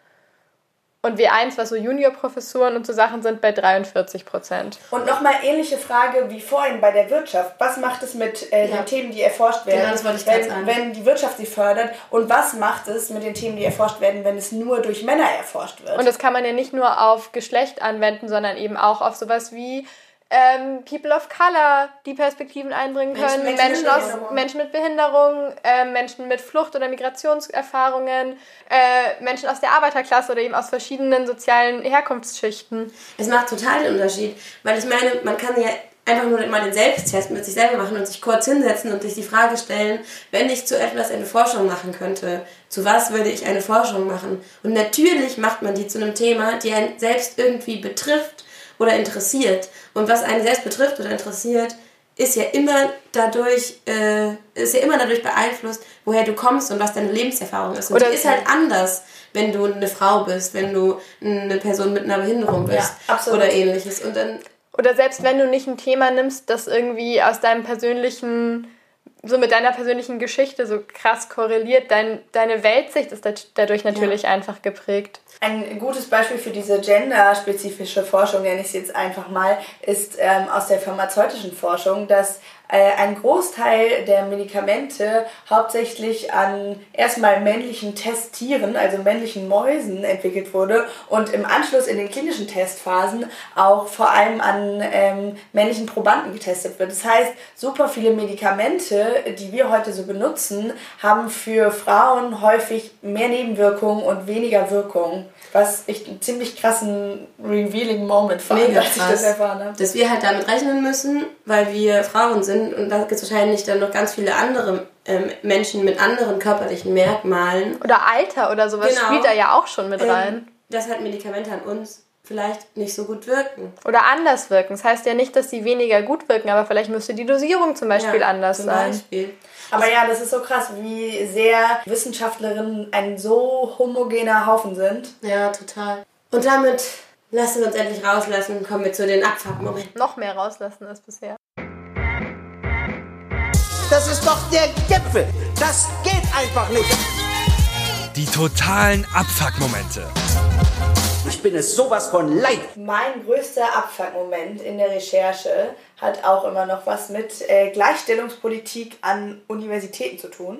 und W1, was so Juniorprofessuren und so Sachen sind, bei 43 Prozent. Und nochmal ähnliche Frage wie vorhin bei der Wirtschaft. Was macht es mit äh, ja. den Themen, die erforscht werden, genau, das wollte ich wenn, sagen. wenn die Wirtschaft sie fördert? Und was macht es mit den Themen, die erforscht werden, wenn es nur durch Männer erforscht wird? Und das kann man ja nicht nur auf Geschlecht anwenden, sondern eben auch auf sowas wie ähm, People of Color, die Perspektiven einbringen können, Menschen, Menschen, aus, Menschen mit Behinderung, äh, Menschen mit Flucht- oder Migrationserfahrungen, äh, Menschen aus der Arbeiterklasse oder eben aus verschiedenen sozialen Herkunftsschichten. Es macht total den Unterschied, weil ich meine, man kann ja einfach nur mal den Selbsttest mit sich selber machen und sich kurz hinsetzen und sich die Frage stellen, wenn ich zu etwas eine Forschung machen könnte, zu was würde ich eine Forschung machen? Und natürlich macht man die zu einem Thema, die einen selbst irgendwie betrifft oder interessiert. Und was einen selbst betrifft oder interessiert, ist ja immer dadurch, äh, ist ja immer dadurch beeinflusst, woher du kommst und was deine Lebenserfahrung ist. Und Oder die ist halt anders, wenn du eine Frau bist, wenn du eine Person mit einer Behinderung bist Ja, oder ähnliches. Und dann Oder selbst wenn du nicht ein Thema nimmst, das irgendwie aus deinem persönlichen, so mit deiner persönlichen Geschichte so krass korreliert, dein, deine Weltsicht ist dad- dadurch natürlich einfach geprägt. Ein gutes Beispiel für diese genderspezifische Forschung, nenne ich es jetzt einfach mal, ist ähm, aus der pharmazeutischen Forschung, dass äh, ein Großteil der Medikamente hauptsächlich an erstmal männlichen Testtieren, also männlichen Mäusen, entwickelt wurde und im Anschluss in den klinischen Testphasen auch vor allem an ähm, männlichen Probanden getestet wird. Das heißt, super viele Medikamente, die wir heute so benutzen, haben für Frauen häufig mehr Nebenwirkungen und weniger Wirkung. Was ich einen ziemlich krassen revealing Moment fand, mega als ich das krass, erfahren habe. dass wir halt damit rechnen müssen, weil wir Frauen sind und da gibt es wahrscheinlich dann noch ganz viele andere ähm, Menschen mit anderen körperlichen Merkmalen, Oder Alter oder sowas Genau. spielt da ja auch schon mit rein. ähm, dass halt Medikamente an uns vielleicht nicht so gut wirken. Oder anders wirken. Das heißt ja nicht, dass sie weniger gut wirken, aber vielleicht müsste die Dosierung zum Beispiel Ja, anders zum sein. Beispiel. Aber ja, das ist so krass, wie sehr Wissenschaftlerinnen ein so homogener Haufen sind. Ja, total. Und damit lassen wir uns endlich rauslassen und kommen wir zu den Abfuck-Momenten. Noch mehr rauslassen als bisher. Das ist doch der Gipfel. Das geht einfach nicht. Die totalen Abfuck-Momente. Ich bin es sowas von leid. Mein größter Abfuck-Moment in der Recherche hat auch immer noch was mit äh, Gleichstellungspolitik an Universitäten zu tun.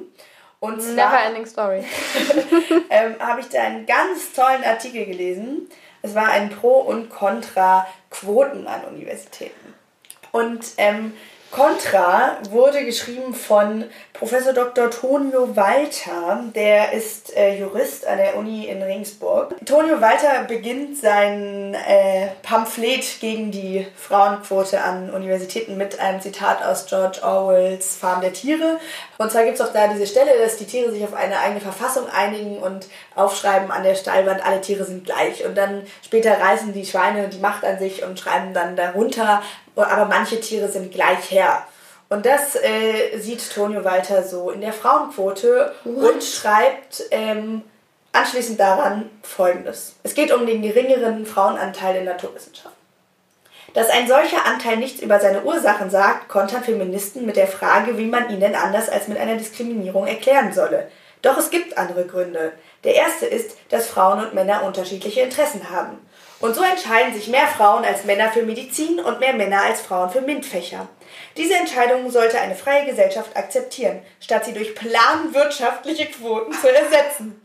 Und zwar Never ending story. ähm, habe ich da einen ganz tollen Artikel gelesen. Es war ein Pro und Contra Quoten an Universitäten. Und ähm, Contra wurde geschrieben von Professor Dr. Tonio Walter, der ist äh, Jurist an der Uni in Regensburg. Tonio Walter beginnt sein äh, Pamphlet gegen die Frauenquote an Universitäten mit einem Zitat aus George Orwells Farm der Tiere. Und zwar gibt es auch da diese Stelle, dass die Tiere sich auf eine eigene Verfassung einigen und aufschreiben an der Stallwand, alle Tiere sind gleich. Und dann später reißen die Schweine die Macht an sich und schreiben dann darunter, aber manche Tiere sind gleich her. Und das äh, sieht Tonio Walter so in der Frauenquote und schreibt ähm, anschließend daran Folgendes. Es geht um den geringeren Frauenanteil in Naturwissenschaften. Dass ein solcher Anteil nichts über seine Ursachen sagt, kontern Feministen mit der Frage, wie man ihn denn anders als mit einer Diskriminierung erklären solle. Doch es gibt andere Gründe. Der erste ist, dass Frauen und Männer unterschiedliche Interessen haben. Und so entscheiden sich mehr Frauen als Männer für Medizin und mehr Männer als Frauen für MINT-Fächer. Diese Entscheidung sollte eine freie Gesellschaft akzeptieren, statt sie durch planwirtschaftliche Quoten zu ersetzen.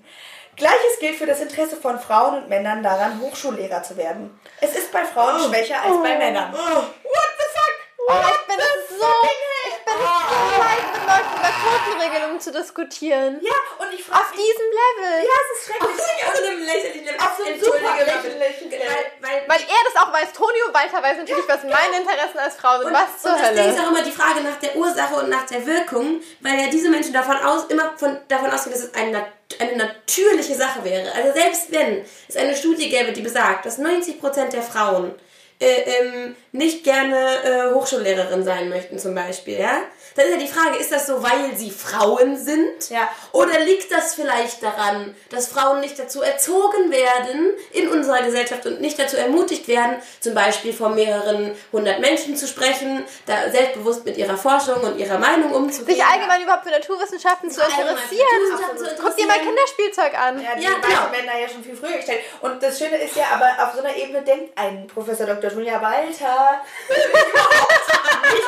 Gleiches gilt für das Interesse von Frauen und Männern daran, Hochschullehrer zu werden. Es ist bei Frauen schwächer als bei Männern. What the fuck? Oh, ich bin so, ich bin so leid, mit Leuten über Quotenregelungen zu diskutieren. Ja, und ich frage Auf diesem Level. Ja, es ist schrecklich. Auf so einem lächerlichen Auf so einem super lächerlichen Level. Weil, weil, Weil er das auch weiß. Tonio Walter weiß natürlich, was meine Interessen als Frau sind. und, was zur und das Ding ist Hölle? auch immer die Frage nach der Ursache und nach der Wirkung, weil ja diese Menschen davon aus, immer von, davon ausgehen, dass es nat- eine natürliche Sache wäre. Also selbst wenn es eine Studie gäbe, die besagt, dass 90% der Frauen äh, ähm, nicht gerne äh, Hochschullehrerin sein möchten zum Beispiel, ja? Dann ist ja die Frage, ist das so, weil sie Frauen sind? Ja. Oder liegt das vielleicht daran, dass Frauen nicht dazu erzogen werden in unserer Gesellschaft und nicht dazu ermutigt werden, zum Beispiel vor mehreren hundert Menschen zu sprechen, da selbstbewusst mit ihrer Forschung und ihrer Meinung umzugehen? Sich allgemein überhaupt für Naturwissenschaften zu interessieren. Naturwissenschaften zu Guck dir mal. Kinderspielzeug an. Ja, die Ja, genau. da ja schon viel früher gestellt. Und das Schöne ist ja, aber auf so einer Ebene denkt ein Professor Dr. Julia Walter überhaupt nicht,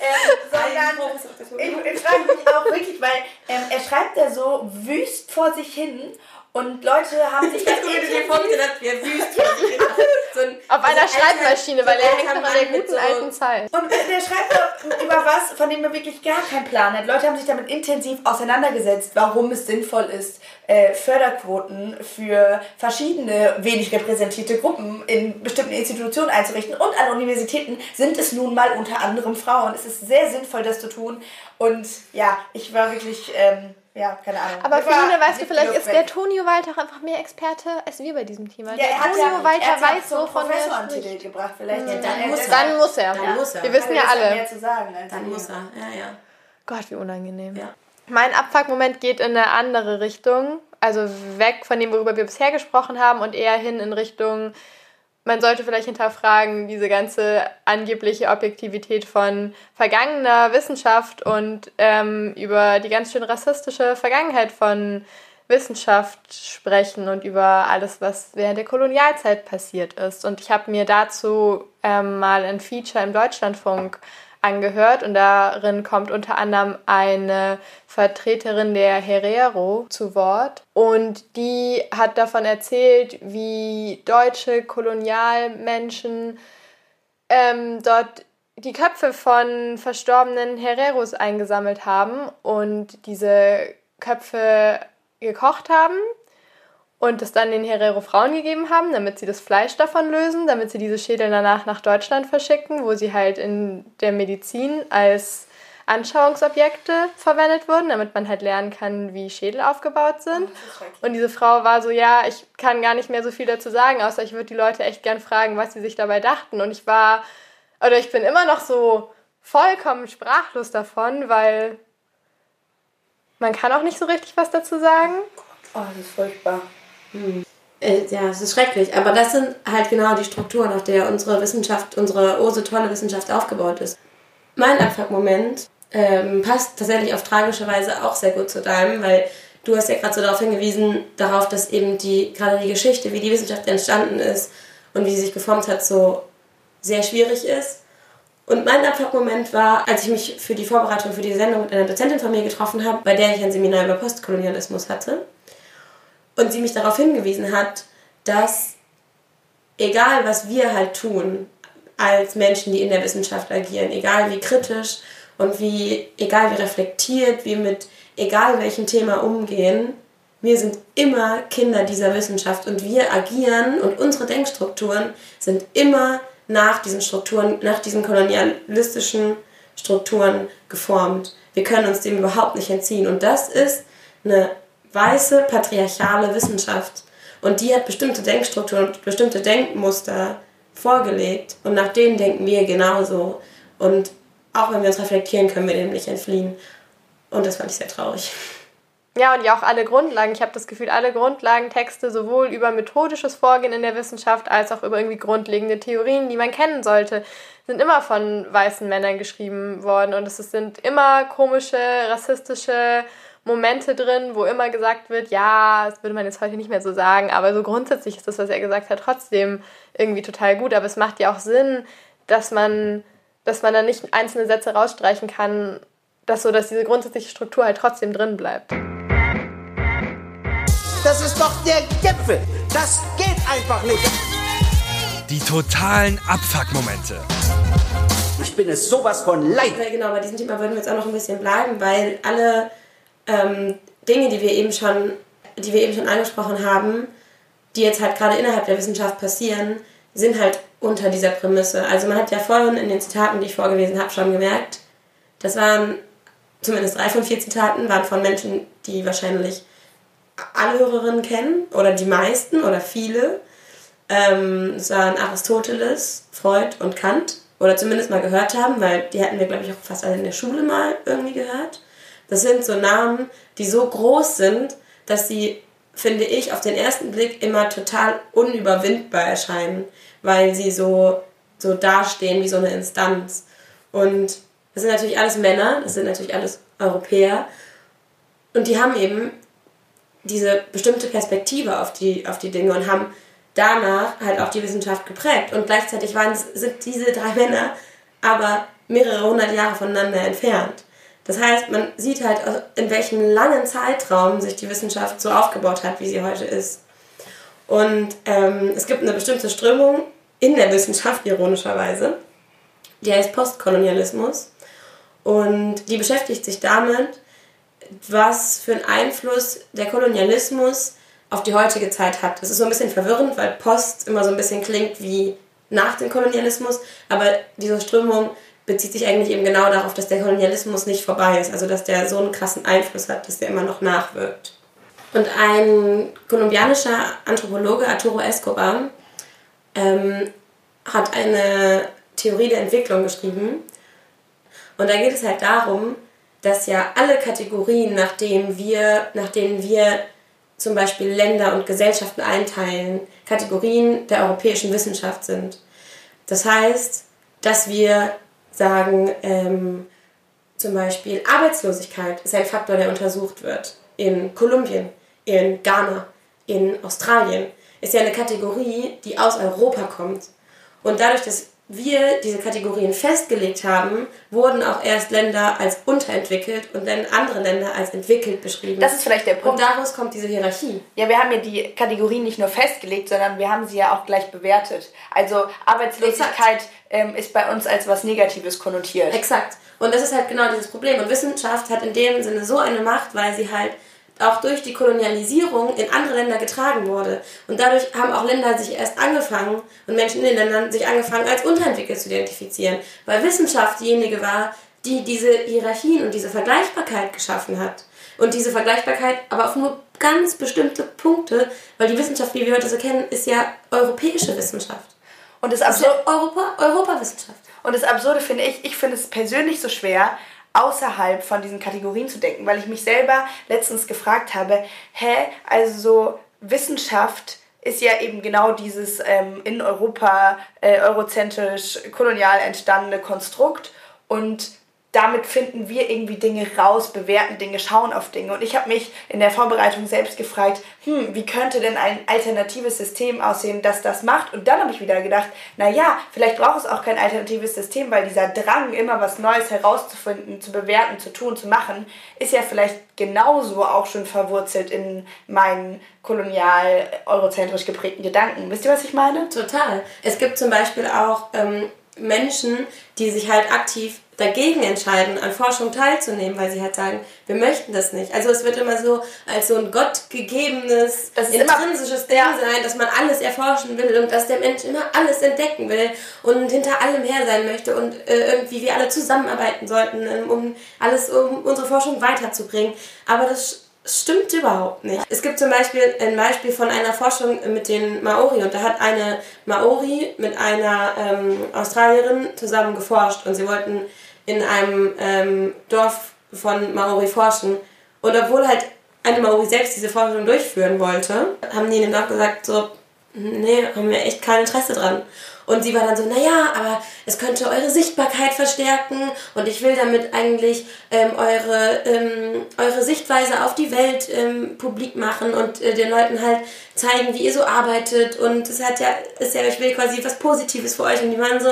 ähm, sondern ich, ich frage mich auch wirklich, weil ähm, er schreibt da so wüst vor sich hin Und Leute haben sich das dir vorgestellt wie er wüst so ein, Auf einer Schreibmaschine, weil er hängt noch an der guten so- alten Zeit. Und der schreibt doch über was, von dem er wirklich gar keinen Plan hat. Leute haben sich damit intensiv auseinandergesetzt, warum es sinnvoll ist, äh, Förderquoten für verschiedene wenig repräsentierte Gruppen in bestimmten Institutionen einzurichten. Und an Universitäten sind es nun mal unter anderem Frauen. Es ist sehr sinnvoll, das zu tun. Und ja, ich war wirklich, ähm, ja, keine Ahnung. Aber Fiona, weißt du, vielleicht ist der Tonio Walter auch einfach mehr Experte als wir bei diesem Thema. Ja, der er hat Tonio ja, Walter er weiß, so er Professorentitel spricht. gebracht. Vielleicht Ja, dann muss. Dann muss er. Dann muss er. Wir wissen ja er alle. mehr zu sagen als Dann muss er, ja, ja. Gott, wie unangenehm. Ja. Mein Abfuck-Moment geht in eine andere Richtung. Also weg von dem, worüber wir bisher gesprochen haben und eher hin in Richtung, man sollte vielleicht hinterfragen, diese ganze angebliche Objektivität von vergangener Wissenschaft und ähm, über die ganz schön rassistische Vergangenheit von Wissenschaft sprechen und über alles, was während der Kolonialzeit passiert ist. Und ich habe mir dazu ähm, mal ein Feature im Deutschlandfunk angehört. Und darin kommt unter anderem eine Vertreterin der Herero zu Wort. Und die hat davon erzählt, wie deutsche Kolonialmenschen ähm, dort die Köpfe von verstorbenen Hereros eingesammelt haben und diese Köpfe gekocht haben und es dann den Herero-Frauen gegeben haben, damit sie das Fleisch davon lösen, damit sie diese Schädel danach nach Deutschland verschicken, wo sie halt in der Medizin als Anschauungsobjekte verwendet wurden, damit man halt lernen kann, wie Schädel aufgebaut sind. Und diese Frau war so, ja, ich kann gar nicht mehr so viel dazu sagen, außer ich würde die Leute echt gern fragen, was sie sich dabei dachten. Und ich war, oder ich bin immer noch so vollkommen sprachlos davon, weil man kann auch nicht so richtig was dazu sagen. Oh, das ist furchtbar. Äh, ja, es ist schrecklich. Aber das sind halt genau die Strukturen, auf der unsere Wissenschaft, unsere oh so tolle Wissenschaft aufgebaut ist. Mein Abfuck-Moment ähm, passt tatsächlich auf tragische Weise auch sehr gut zu deinem, weil du hast ja gerade so darauf hingewiesen, darauf, dass eben die, gerade die Geschichte, wie die Wissenschaft entstanden ist und wie sie sich geformt hat, so sehr schwierig ist. Und mein Abfuck-Moment war, als ich mich für die Vorbereitung für die Sendung mit einer Dozentin von mir getroffen habe, bei der ich ein Seminar über Postkolonialismus hatte und sie mich darauf hingewiesen hat, dass egal was wir halt tun als Menschen, die in der Wissenschaft agieren, egal wie kritisch und wie egal wie reflektiert wir mit egal welchem Thema umgehen, wir sind immer Kinder dieser Wissenschaft und wir agieren und unsere Denkstrukturen sind immer nach diesen Strukturen, nach diesen kolonialistischen Strukturen geformt. Wir können uns dem überhaupt nicht entziehen und das ist eine weiße patriarchale Wissenschaft und die hat bestimmte Denkstrukturen und bestimmte Denkmuster vorgelegt und nach denen denken wir genauso und auch wenn wir uns reflektieren, können wir dem nicht entfliehen und das fand ich sehr traurig. Ja, und ja auch alle Grundlagen. Ich habe das Gefühl, alle Grundlagentexte sowohl über methodisches Vorgehen in der Wissenschaft als auch über irgendwie grundlegende Theorien, die man kennen sollte, sind immer von weißen Männern geschrieben worden. Und es sind immer komische, rassistische Momente drin, wo immer gesagt wird, ja, das würde man jetzt heute nicht mehr so sagen, aber so grundsätzlich ist das, was er gesagt hat, trotzdem irgendwie total gut. Aber es macht ja auch Sinn, dass man, dass man dann nicht einzelne Sätze rausstreichen kann, dass so, dass diese grundsätzliche Struktur halt trotzdem drin bleibt. Das ist doch der Gipfel. Das geht einfach nicht. Die totalen Abfuck-Momente. Ich bin es sowas von leid. Ja, genau, bei diesem Thema würden wir jetzt auch noch ein bisschen bleiben, weil alle ähm, Dinge, die wir eben schon, die wir eben schon angesprochen haben, die jetzt halt gerade innerhalb der Wissenschaft passieren, sind halt unter dieser Prämisse. Also man hat ja vorhin in den Zitaten, die ich vorgelesen habe, schon gemerkt, das waren zumindest drei von vier Zitaten, waren von Menschen, die wahrscheinlich alle Hörerinnen kennen oder die meisten oder viele. Ähm, es waren Aristoteles, Freud und Kant oder zumindest mal gehört haben, weil die hatten wir, glaube ich, auch fast alle in der Schule mal irgendwie gehört. Das sind so Namen, die so groß sind, dass sie, finde ich, auf den ersten Blick immer total unüberwindbar erscheinen, weil sie so, so dastehen wie so eine Instanz. Und das sind natürlich alles Männer, das sind natürlich alles Europäer. Und die haben eben diese bestimmte Perspektive auf die, auf die Dinge und haben danach halt auch die Wissenschaft geprägt. Und gleichzeitig waren, sind diese drei Männer aber mehrere hundert Jahre voneinander entfernt. Das heißt, man sieht halt, in welchem langen Zeitraum sich die Wissenschaft so aufgebaut hat, wie sie heute ist. Und ähm, es gibt eine bestimmte Strömung in der Wissenschaft, ironischerweise, die heißt Postkolonialismus. Und die beschäftigt sich damit, was für einen Einfluss der Kolonialismus auf die heutige Zeit hat. Das ist so ein bisschen verwirrend, weil Post immer so ein bisschen klingt wie nach dem Kolonialismus, aber diese Strömung bezieht sich eigentlich eben genau darauf, dass der Kolonialismus nicht vorbei ist, also dass der so einen krassen Einfluss hat, dass der immer noch nachwirkt. Und ein kolumbianischer Anthropologe, Arturo Escobar, ähm, hat eine Theorie der Entwicklung geschrieben. Und da geht es halt darum, dass ja alle Kategorien, nach denen wir, nach denen wir zum Beispiel Länder und Gesellschaften einteilen, Kategorien der europäischen Wissenschaft sind. Das heißt, dass wir sagen, ähm, zum Beispiel Arbeitslosigkeit ist ein Faktor, der untersucht wird. In Kolumbien, in Ghana, in Australien. Ist ja eine Kategorie, die aus Europa kommt. Und dadurch, dass wir diese Kategorien festgelegt haben, wurden auch erst Länder als unterentwickelt und dann andere Länder als entwickelt beschrieben. Das ist vielleicht der Punkt. Und daraus kommt diese Hierarchie. Ja, wir haben ja die Kategorien nicht nur festgelegt, sondern wir haben sie ja auch gleich bewertet. Also Arbeitslosigkeit ähm, ist bei uns als was Negatives konnotiert. Exakt. Und das ist halt genau dieses Problem. Und Wissenschaft hat in dem Sinne so eine Macht, weil sie halt auch durch die Kolonialisierung in andere Länder getragen wurde. Und dadurch haben auch Länder sich erst angefangen und Menschen in den Ländern sich angefangen als unterentwickelt zu identifizieren, weil Wissenschaft diejenige war, die diese Hierarchien und diese Vergleichbarkeit geschaffen hat. Und diese Vergleichbarkeit aber auf nur ganz bestimmte Punkte, weil die Wissenschaft, wie wir heute so kennen, ist ja europäische Wissenschaft. Und das Absurde, Europa, Europawissenschaft. Und das Absurde finde ich, ich finde es persönlich so schwer, außerhalb von diesen Kategorien zu denken, weil ich mich selber letztens gefragt habe, hä, also so Wissenschaft ist ja eben genau dieses ähm, in Europa äh, eurozentrisch kolonial entstandene Konstrukt und damit finden wir irgendwie Dinge raus, bewerten Dinge, schauen auf Dinge. Und ich habe mich in der Vorbereitung selbst gefragt, hm, wie könnte denn ein alternatives System aussehen, das das macht? Und dann habe ich wieder gedacht, naja, vielleicht braucht es auch kein alternatives System, weil dieser Drang, immer was Neues herauszufinden, zu bewerten, zu tun, zu machen, ist ja vielleicht genauso auch schon verwurzelt in meinen kolonial eurozentrisch geprägten Gedanken. Wisst ihr, was ich meine? Total. Es gibt zum Beispiel auch ähm, Menschen, die sich halt aktiv dagegen entscheiden, an Forschung teilzunehmen, weil sie halt sagen, wir möchten das nicht. Also es wird immer so als so ein gottgegebenes, intrinsisches Ding ja. sein, dass man alles erforschen will und dass der Mensch immer alles entdecken will und hinter allem her sein möchte und äh, irgendwie wir alle zusammenarbeiten sollten, um alles, um unsere Forschung weiterzubringen. Aber das stimmt überhaupt nicht. Es gibt zum Beispiel ein Beispiel von einer Forschung mit den Maori und da hat eine Maori mit einer ähm, Australierin zusammen geforscht und sie wollten in einem ähm, Dorf von Maori forschen. Und obwohl halt eine Maori selbst diese Forschung durchführen wollte, haben die in dem Dorf gesagt, so, nee, haben wir echt kein Interesse dran. Und sie war dann so, naja, aber es könnte eure Sichtbarkeit verstärken und ich will damit eigentlich ähm, eure, ähm, eure Sichtweise auf die Welt ähm, publik machen und äh, den Leuten halt zeigen, wie ihr so arbeitet und es hat ja, ist ja, ich will quasi was Positives für euch und die waren so,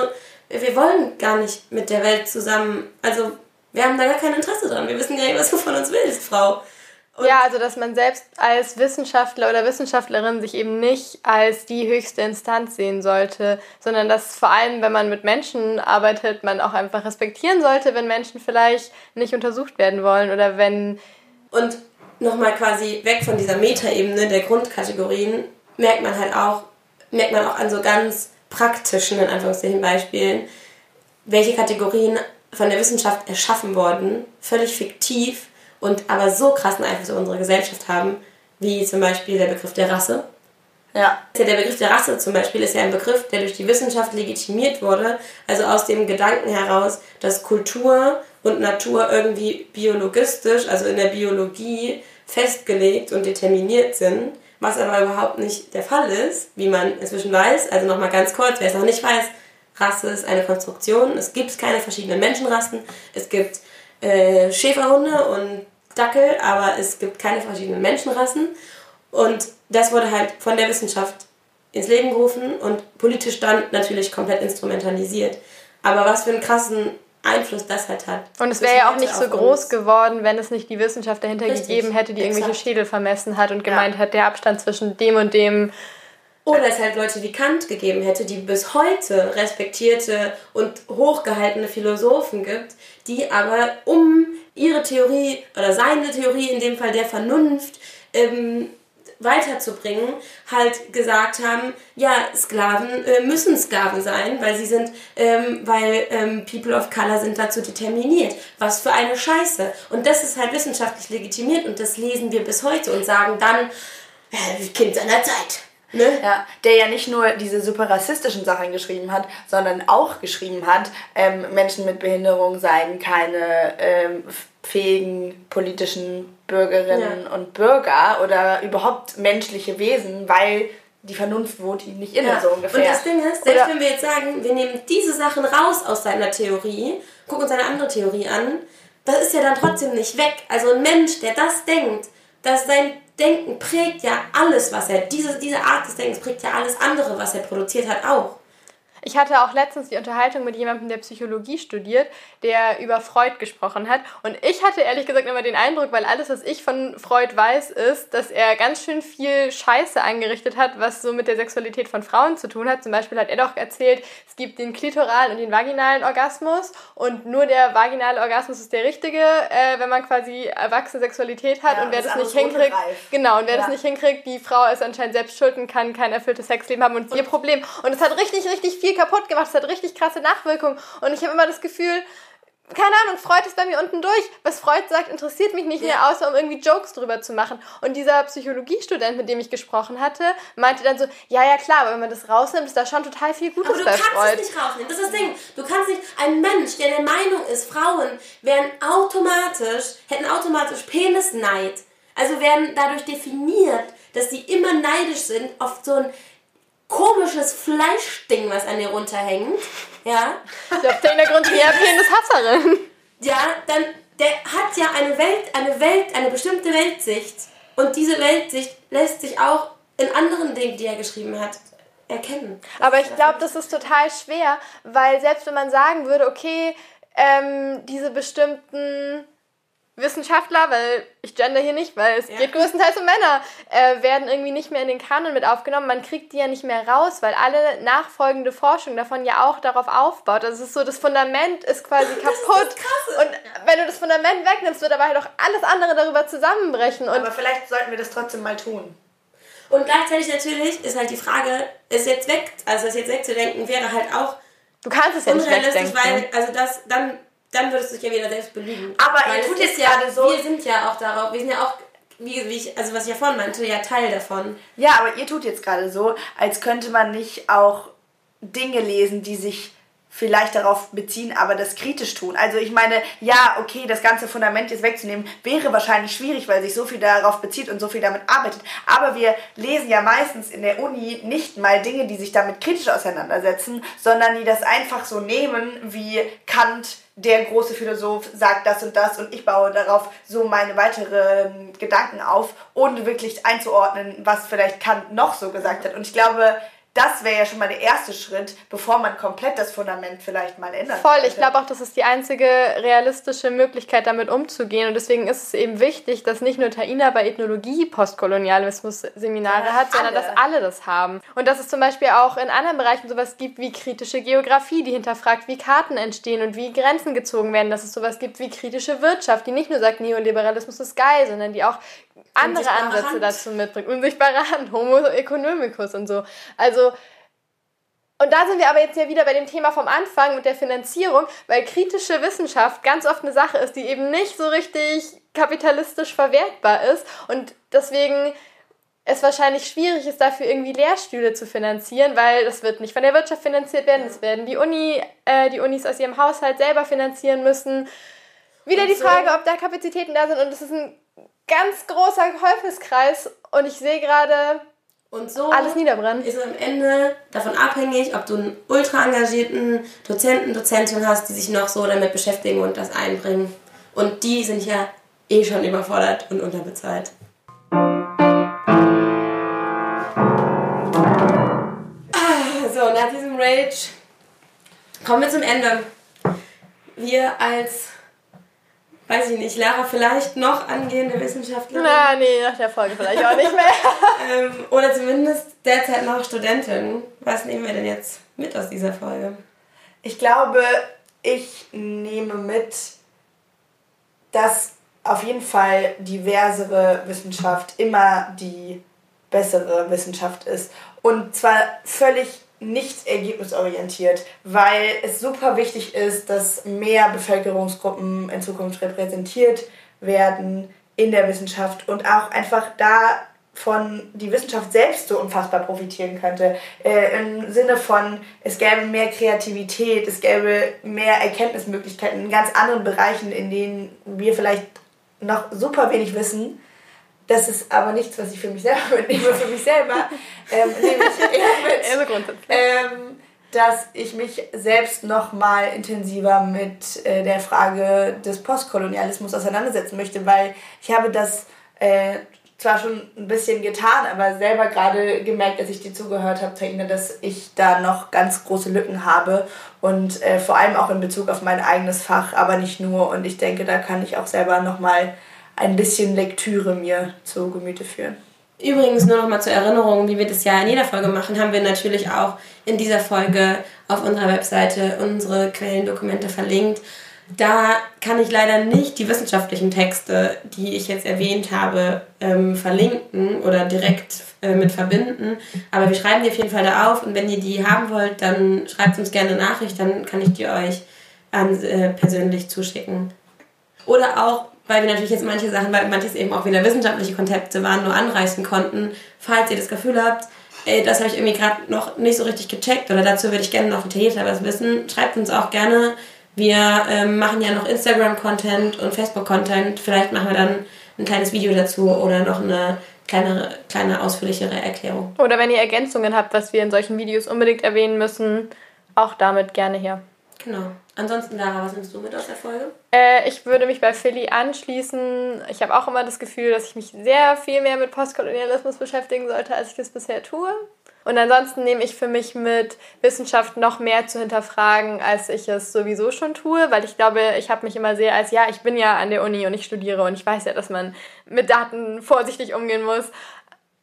wir wollen gar nicht mit der Welt zusammen. Also wir haben da gar kein Interesse dran. Wir wissen gar nicht, was du von uns willst, Frau. Und ja, also dass man selbst als Wissenschaftler oder Wissenschaftlerin sich eben nicht als die höchste Instanz sehen sollte, sondern dass vor allem, wenn man mit Menschen arbeitet, man auch einfach respektieren sollte, wenn Menschen vielleicht nicht untersucht werden wollen oder wenn... Und nochmal quasi weg von dieser Metaebene der Grundkategorien merkt man halt auch, merkt man auch an so ganz praktischen, in Anführungszeichen, Beispielen, welche Kategorien von der Wissenschaft erschaffen wurden, völlig fiktiv und aber so krassen Einfluss auf unsere Gesellschaft haben, wie zum Beispiel der Begriff der Rasse. Ja. Der Begriff der Rasse zum Beispiel ist ja ein Begriff, der durch die Wissenschaft legitimiert wurde, also aus dem Gedanken heraus, dass Kultur und Natur irgendwie biologistisch, also in der Biologie, festgelegt und determiniert sind was aber überhaupt nicht der Fall ist, wie man inzwischen weiß. Also nochmal ganz kurz, wer es noch nicht weiß, Rasse ist eine Konstruktion. Es gibt keine verschiedenen Menschenrassen. Es gibt äh, Schäferhunde und Dackel, aber es gibt keine verschiedenen Menschenrassen. Und das wurde halt von der Wissenschaft ins Leben gerufen und politisch dann natürlich komplett instrumentalisiert. Aber was für einen krassen Einfluss das halt hat. Und es wäre ja auch nicht so groß geworden, wenn es nicht die Wissenschaft dahinter Richtig, gegeben hätte, die exakt. irgendwelche Schädel vermessen hat und gemeint ja. hat, der Abstand zwischen dem und dem. Oder es halt Leute wie Kant gegeben hätte, die bis heute respektierte und hochgehaltene Philosophen gibt, die aber um ihre Theorie oder seine Theorie in dem Fall der Vernunft ähm, weiterzubringen, halt gesagt haben, ja, Sklaven äh, müssen Sklaven sein, weil sie sind, ähm, weil ähm, People of Color sind dazu determiniert. Was für eine Scheiße. Und das ist halt wissenschaftlich legitimiert und das lesen wir bis heute und sagen dann, äh, Kind seiner Zeit. Ne? Ja, der ja nicht nur diese super rassistischen Sachen geschrieben hat, sondern auch geschrieben hat, ähm, Menschen mit Behinderung seien keine ähm, fähigen politischen Bürgerinnen ja. und Bürger oder überhaupt menschliche Wesen, weil die Vernunft wohnt ihnen nicht inne, ja. so ungefähr. Und das Ding ist, selbst oder wenn wir jetzt sagen, wir nehmen diese Sachen raus aus seiner Theorie, gucken uns eine andere Theorie an, das ist ja dann trotzdem nicht weg. Also ein Mensch, der das denkt, dass sein Denken prägt ja alles, was er, diese, diese Art des Denkens prägt ja alles andere, was er produziert hat, auch. Ich hatte auch letztens die Unterhaltung mit jemandem, der Psychologie studiert, der über Freud gesprochen hat. Und ich hatte ehrlich gesagt immer den Eindruck, weil alles, was ich von Freud weiß, ist, dass er ganz schön viel Scheiße angerichtet hat, was so mit der Sexualität von Frauen zu tun hat. Zum Beispiel hat er doch erzählt, es gibt den klitoralen und den vaginalen Orgasmus und nur der vaginale Orgasmus ist der richtige, äh, wenn man quasi erwachsene Sexualität hat. Ja, und wer das, nicht hinkriegt, genau, und wer ja. das nicht hinkriegt, die Frau ist anscheinend selbst schuld und kann kein erfülltes Sexleben haben und, und ihr Problem. Und es hat richtig, richtig viel viel kaputt gemacht. Es hat richtig krasse Nachwirkungen. Und ich habe immer das Gefühl, keine Ahnung, Freud ist bei mir unten durch. Was Freud sagt, interessiert mich nicht mehr, außer um irgendwie Jokes drüber zu machen. Und dieser Psychologiestudent, mit dem ich gesprochen hatte, meinte dann so, ja, ja, klar, aber wenn man das rausnimmt, ist da schon total viel Gutes aber du bei kannst Freud. es nicht rausnehmen. Das ist das Ding. Du kannst nicht, ein Mensch, der der Meinung ist, Frauen wären automatisch, hätten automatisch Penisneid. Also werden dadurch definiert, dass sie immer neidisch sind auf so ein komisches Fleischding, was an ihr runterhängt. Ja. Ich glaube, der Hintergrund eher Penis-Hasserin. Ja, dann, der hat ja eine Welt, eine Welt, eine bestimmte Weltsicht. Und diese Weltsicht lässt sich auch in anderen Dingen, die er geschrieben hat, erkennen. Aber ich glaube, das ist total schwer, weil selbst wenn man sagen würde, okay, ähm, diese bestimmten Wissenschaftler, weil ich gender hier nicht, weil es ja. geht größtenteils um Männer, äh, werden irgendwie nicht mehr in den Kanon mit aufgenommen. Man kriegt die ja nicht mehr raus, weil alle nachfolgende Forschung davon ja auch darauf aufbaut. Also es ist so, das Fundament ist quasi kaputt. Ist und wenn du das Fundament wegnimmst, wird aber halt auch alles andere darüber zusammenbrechen. Und aber vielleicht sollten wir das trotzdem mal tun. Und gleichzeitig natürlich ist halt die Frage, es jetzt weg, also es jetzt wegzudenken, wäre halt auch Du kannst es ja nicht wegdenken. weil, also das, dann dann würdest du dich ja wieder selbst belügen. Aber Weil ihr tut jetzt ja, gerade so. Wir sind ja auch darauf, wir sind ja auch, wie, wie ich, also was ich ja vorhin meinte, ja Teil davon. Ja, aber ihr tut jetzt gerade so, als könnte man nicht auch Dinge lesen, die sich vielleicht darauf beziehen, aber das kritisch tun. Also ich meine, ja, okay, das ganze Fundament jetzt wegzunehmen, wäre wahrscheinlich schwierig, weil sich so viel darauf bezieht und so viel damit arbeitet. Aber wir lesen ja meistens in der Uni nicht mal Dinge, die sich damit kritisch auseinandersetzen, sondern die das einfach so nehmen, wie Kant, der große Philosoph, sagt das und das und ich baue darauf so meine weiteren Gedanken auf, ohne wirklich einzuordnen, was vielleicht Kant noch so gesagt hat. Und ich glaube, das wäre ja schon mal der erste Schritt, bevor man komplett das Fundament vielleicht mal ändert. Voll, ich glaube auch, das ist die einzige realistische Möglichkeit, damit umzugehen. Und deswegen ist es eben wichtig, dass nicht nur Taina bei Ethnologie Postkolonialismus Seminare ja, hat, sondern alle. dass alle das haben. Und dass es zum Beispiel auch in anderen Bereichen sowas gibt wie kritische Geografie, die hinterfragt, wie Karten entstehen und wie Grenzen gezogen werden. Dass es sowas gibt wie kritische Wirtschaft, die nicht nur sagt, Neoliberalismus ist geil, sondern die auch andere Ansätze Hand. dazu mitbringt. Unsichtbare Hand, Homo economicus und so. Also, und da sind wir aber jetzt ja wieder bei dem Thema vom Anfang mit der Finanzierung, weil kritische Wissenschaft ganz oft eine Sache ist, die eben nicht so richtig kapitalistisch verwertbar ist und deswegen es wahrscheinlich schwierig ist, dafür irgendwie Lehrstühle zu finanzieren, weil das wird nicht von der Wirtschaft finanziert werden, das werden die Uni, äh, die Unis aus ihrem Haushalt selber finanzieren müssen. Wieder und die Frage, ob da Kapazitäten da sind und es ist ein ganz großer Teufelskreis und ich sehe gerade und so alles niederbrennen. ist am Ende davon abhängig, ob du einen ultra engagierten Dozenten, Dozentin hast, die sich noch so damit beschäftigen und das einbringen. Und die sind ja eh schon überfordert und unterbezahlt. Ah, so, nach diesem Rage kommen wir zum Ende. wir als, weiß ich nicht, Lara vielleicht noch angehende Wissenschaftlerin. Na, nee, nach der Folge vielleicht auch nicht mehr. ähm, oder zumindest derzeit noch Studentin. Was nehmen wir denn jetzt mit aus dieser Folge? Ich glaube, ich nehme mit, dass auf jeden Fall diversere Wissenschaft immer die bessere Wissenschaft ist. Und zwar völlig nicht ergebnisorientiert, weil es super wichtig ist, dass mehr Bevölkerungsgruppen in Zukunft repräsentiert werden in der Wissenschaft und auch einfach davon die Wissenschaft selbst so unfassbar profitieren könnte. Äh, Im Sinne von, es gäbe mehr Kreativität, es gäbe mehr Erkenntnismöglichkeiten in ganz anderen Bereichen, in denen wir vielleicht noch super wenig wissen das ist aber nichts, was ich für mich selber mitnehme. Für mich selber ähm, nehme ich eher mit, ähm, dass ich mich selbst noch mal intensiver mit äh, der Frage des Postkolonialismus auseinandersetzen möchte, weil ich habe das äh, zwar schon ein bisschen getan, aber selber gerade gemerkt, als ich dir zugehört habe, Taina, dass ich da noch ganz große Lücken habe und äh, vor allem auch in Bezug auf mein eigenes Fach, aber nicht nur. Und ich denke, da kann ich auch selber noch mal ein bisschen Lektüre mir zu Gemüte führen. Übrigens nur noch mal zur Erinnerung, wie wir das ja in jeder Folge machen, haben wir natürlich auch in dieser Folge auf unserer Webseite unsere Quellendokumente verlinkt. Da kann ich leider nicht die wissenschaftlichen Texte, die ich jetzt erwähnt habe, ähm, verlinken oder direkt äh, mit verbinden. Aber wir schreiben die auf jeden Fall da auf und wenn ihr die haben wollt, dann schreibt uns gerne eine Nachricht, dann kann ich die euch an, äh, persönlich zuschicken. Oder auch weil wir natürlich jetzt manche Sachen, weil manches eben auch wieder wissenschaftliche Konzepte waren, nur anreißen konnten. Falls ihr das Gefühl habt, ey, das habe ich irgendwie gerade noch nicht so richtig gecheckt oder dazu würde ich gerne noch detaillierter was wissen, schreibt uns auch gerne. Wir ähm, machen ja noch Instagram-Content und Facebook-Content. Vielleicht machen wir dann ein kleines Video dazu oder noch eine kleinere, kleine ausführlichere Erklärung. Oder wenn ihr Ergänzungen habt, was wir in solchen Videos unbedingt erwähnen müssen, auch damit gerne her. Genau. Ansonsten, Lara, was nimmst du mit aus der Folge? Äh, ich würde mich bei Philly anschließen. Ich habe auch immer das Gefühl, dass ich mich sehr viel mehr mit Postkolonialismus beschäftigen sollte, als ich das bisher tue. Und ansonsten nehme ich für mich mit, Wissenschaft noch mehr zu hinterfragen, als ich es sowieso schon tue, weil ich glaube, ich habe mich immer sehr als, ja, ich bin ja an der Uni und ich studiere und ich weiß ja, dass man mit Daten vorsichtig umgehen muss.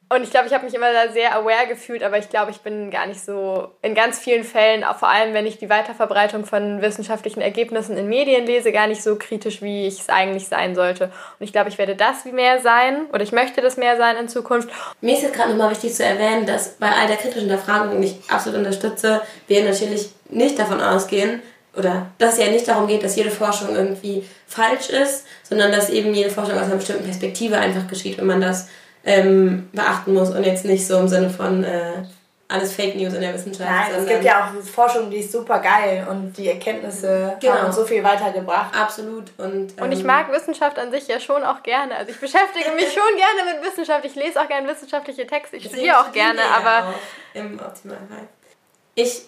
Und ich glaube, ich habe mich immer da sehr aware gefühlt, aber ich glaube, ich bin gar nicht so in ganz vielen Fällen, auch vor allem wenn ich die Weiterverbreitung von wissenschaftlichen Ergebnissen in Medien lese, gar nicht so kritisch, wie ich es eigentlich sein sollte. Und ich glaube, ich werde das mehr sein oder ich möchte das mehr sein in Zukunft. Mir ist jetzt gerade nochmal wichtig zu erwähnen, dass bei all der kritischen Hinterfragung, die ich absolut unterstütze, wir natürlich nicht davon ausgehen, oder dass es ja nicht darum geht, dass jede Forschung irgendwie falsch ist, sondern dass eben jede Forschung aus einer bestimmten Perspektive einfach geschieht, wenn man das ähm, beachten muss und jetzt nicht so im Sinne von äh, alles Fake News in der Wissenschaft. Nein, es gibt ja auch Forschung, die ist super geil und die Erkenntnisse genau. haben uns so viel weitergebracht. Absolut. Und, ähm, und ich ähm, mag Wissenschaft an sich ja schon auch gerne. Also ich beschäftige mich schon gerne mit Wissenschaft. Ich lese auch gerne wissenschaftliche Texte. Ich studiere auch gerne, aber... Auch Im Optimalfall. Ich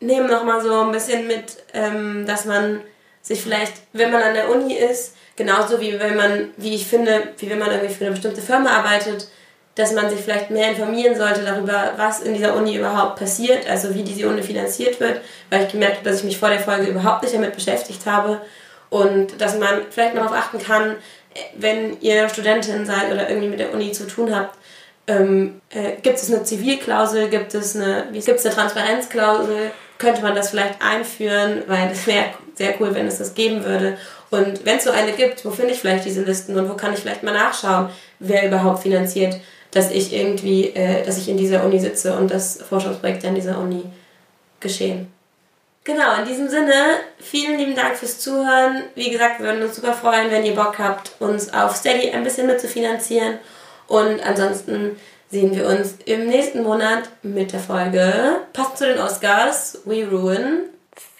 nehme noch mal so ein bisschen mit, ähm, dass man sich vielleicht, wenn man an der Uni ist, Genauso wie wenn man, wie ich finde, wie wenn man irgendwie für eine bestimmte Firma arbeitet, dass man sich vielleicht mehr informieren sollte darüber, was in dieser Uni überhaupt passiert, also wie diese Uni finanziert wird, weil ich gemerkt habe, dass ich mich vor der Folge überhaupt nicht damit beschäftigt habe und dass man vielleicht darauf achten kann, wenn ihr Studentin seid oder irgendwie mit der Uni zu tun habt, ähm, äh, gibt es eine Zivilklausel, gibt es eine, wie, gibt es eine Transparenzklausel, könnte man das vielleicht einführen, weil das wäre sehr cool, wenn es das geben würde. Und wenn es so eine gibt, wo finde ich vielleicht diese Listen und wo kann ich vielleicht mal nachschauen, wer überhaupt finanziert, dass ich irgendwie, äh, dass ich in dieser Uni sitze und dass Forschungsprojekte an dieser Uni geschehen. Genau, in diesem Sinne, vielen lieben Dank fürs Zuhören. Wie gesagt, wir würden uns super freuen, wenn ihr Bock habt, uns auf Steady ein bisschen mitzufinanzieren. Und ansonsten sehen wir uns im nächsten Monat mit der Folge passend zu den Oscars We Ruin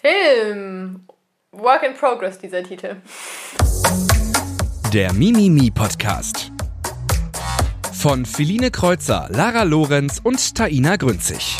Film. Work in Progress, dieser Titel. Der Mimimi Podcast. Von Feline Kreuzer, Lara Lorenz und Taina Grünzig.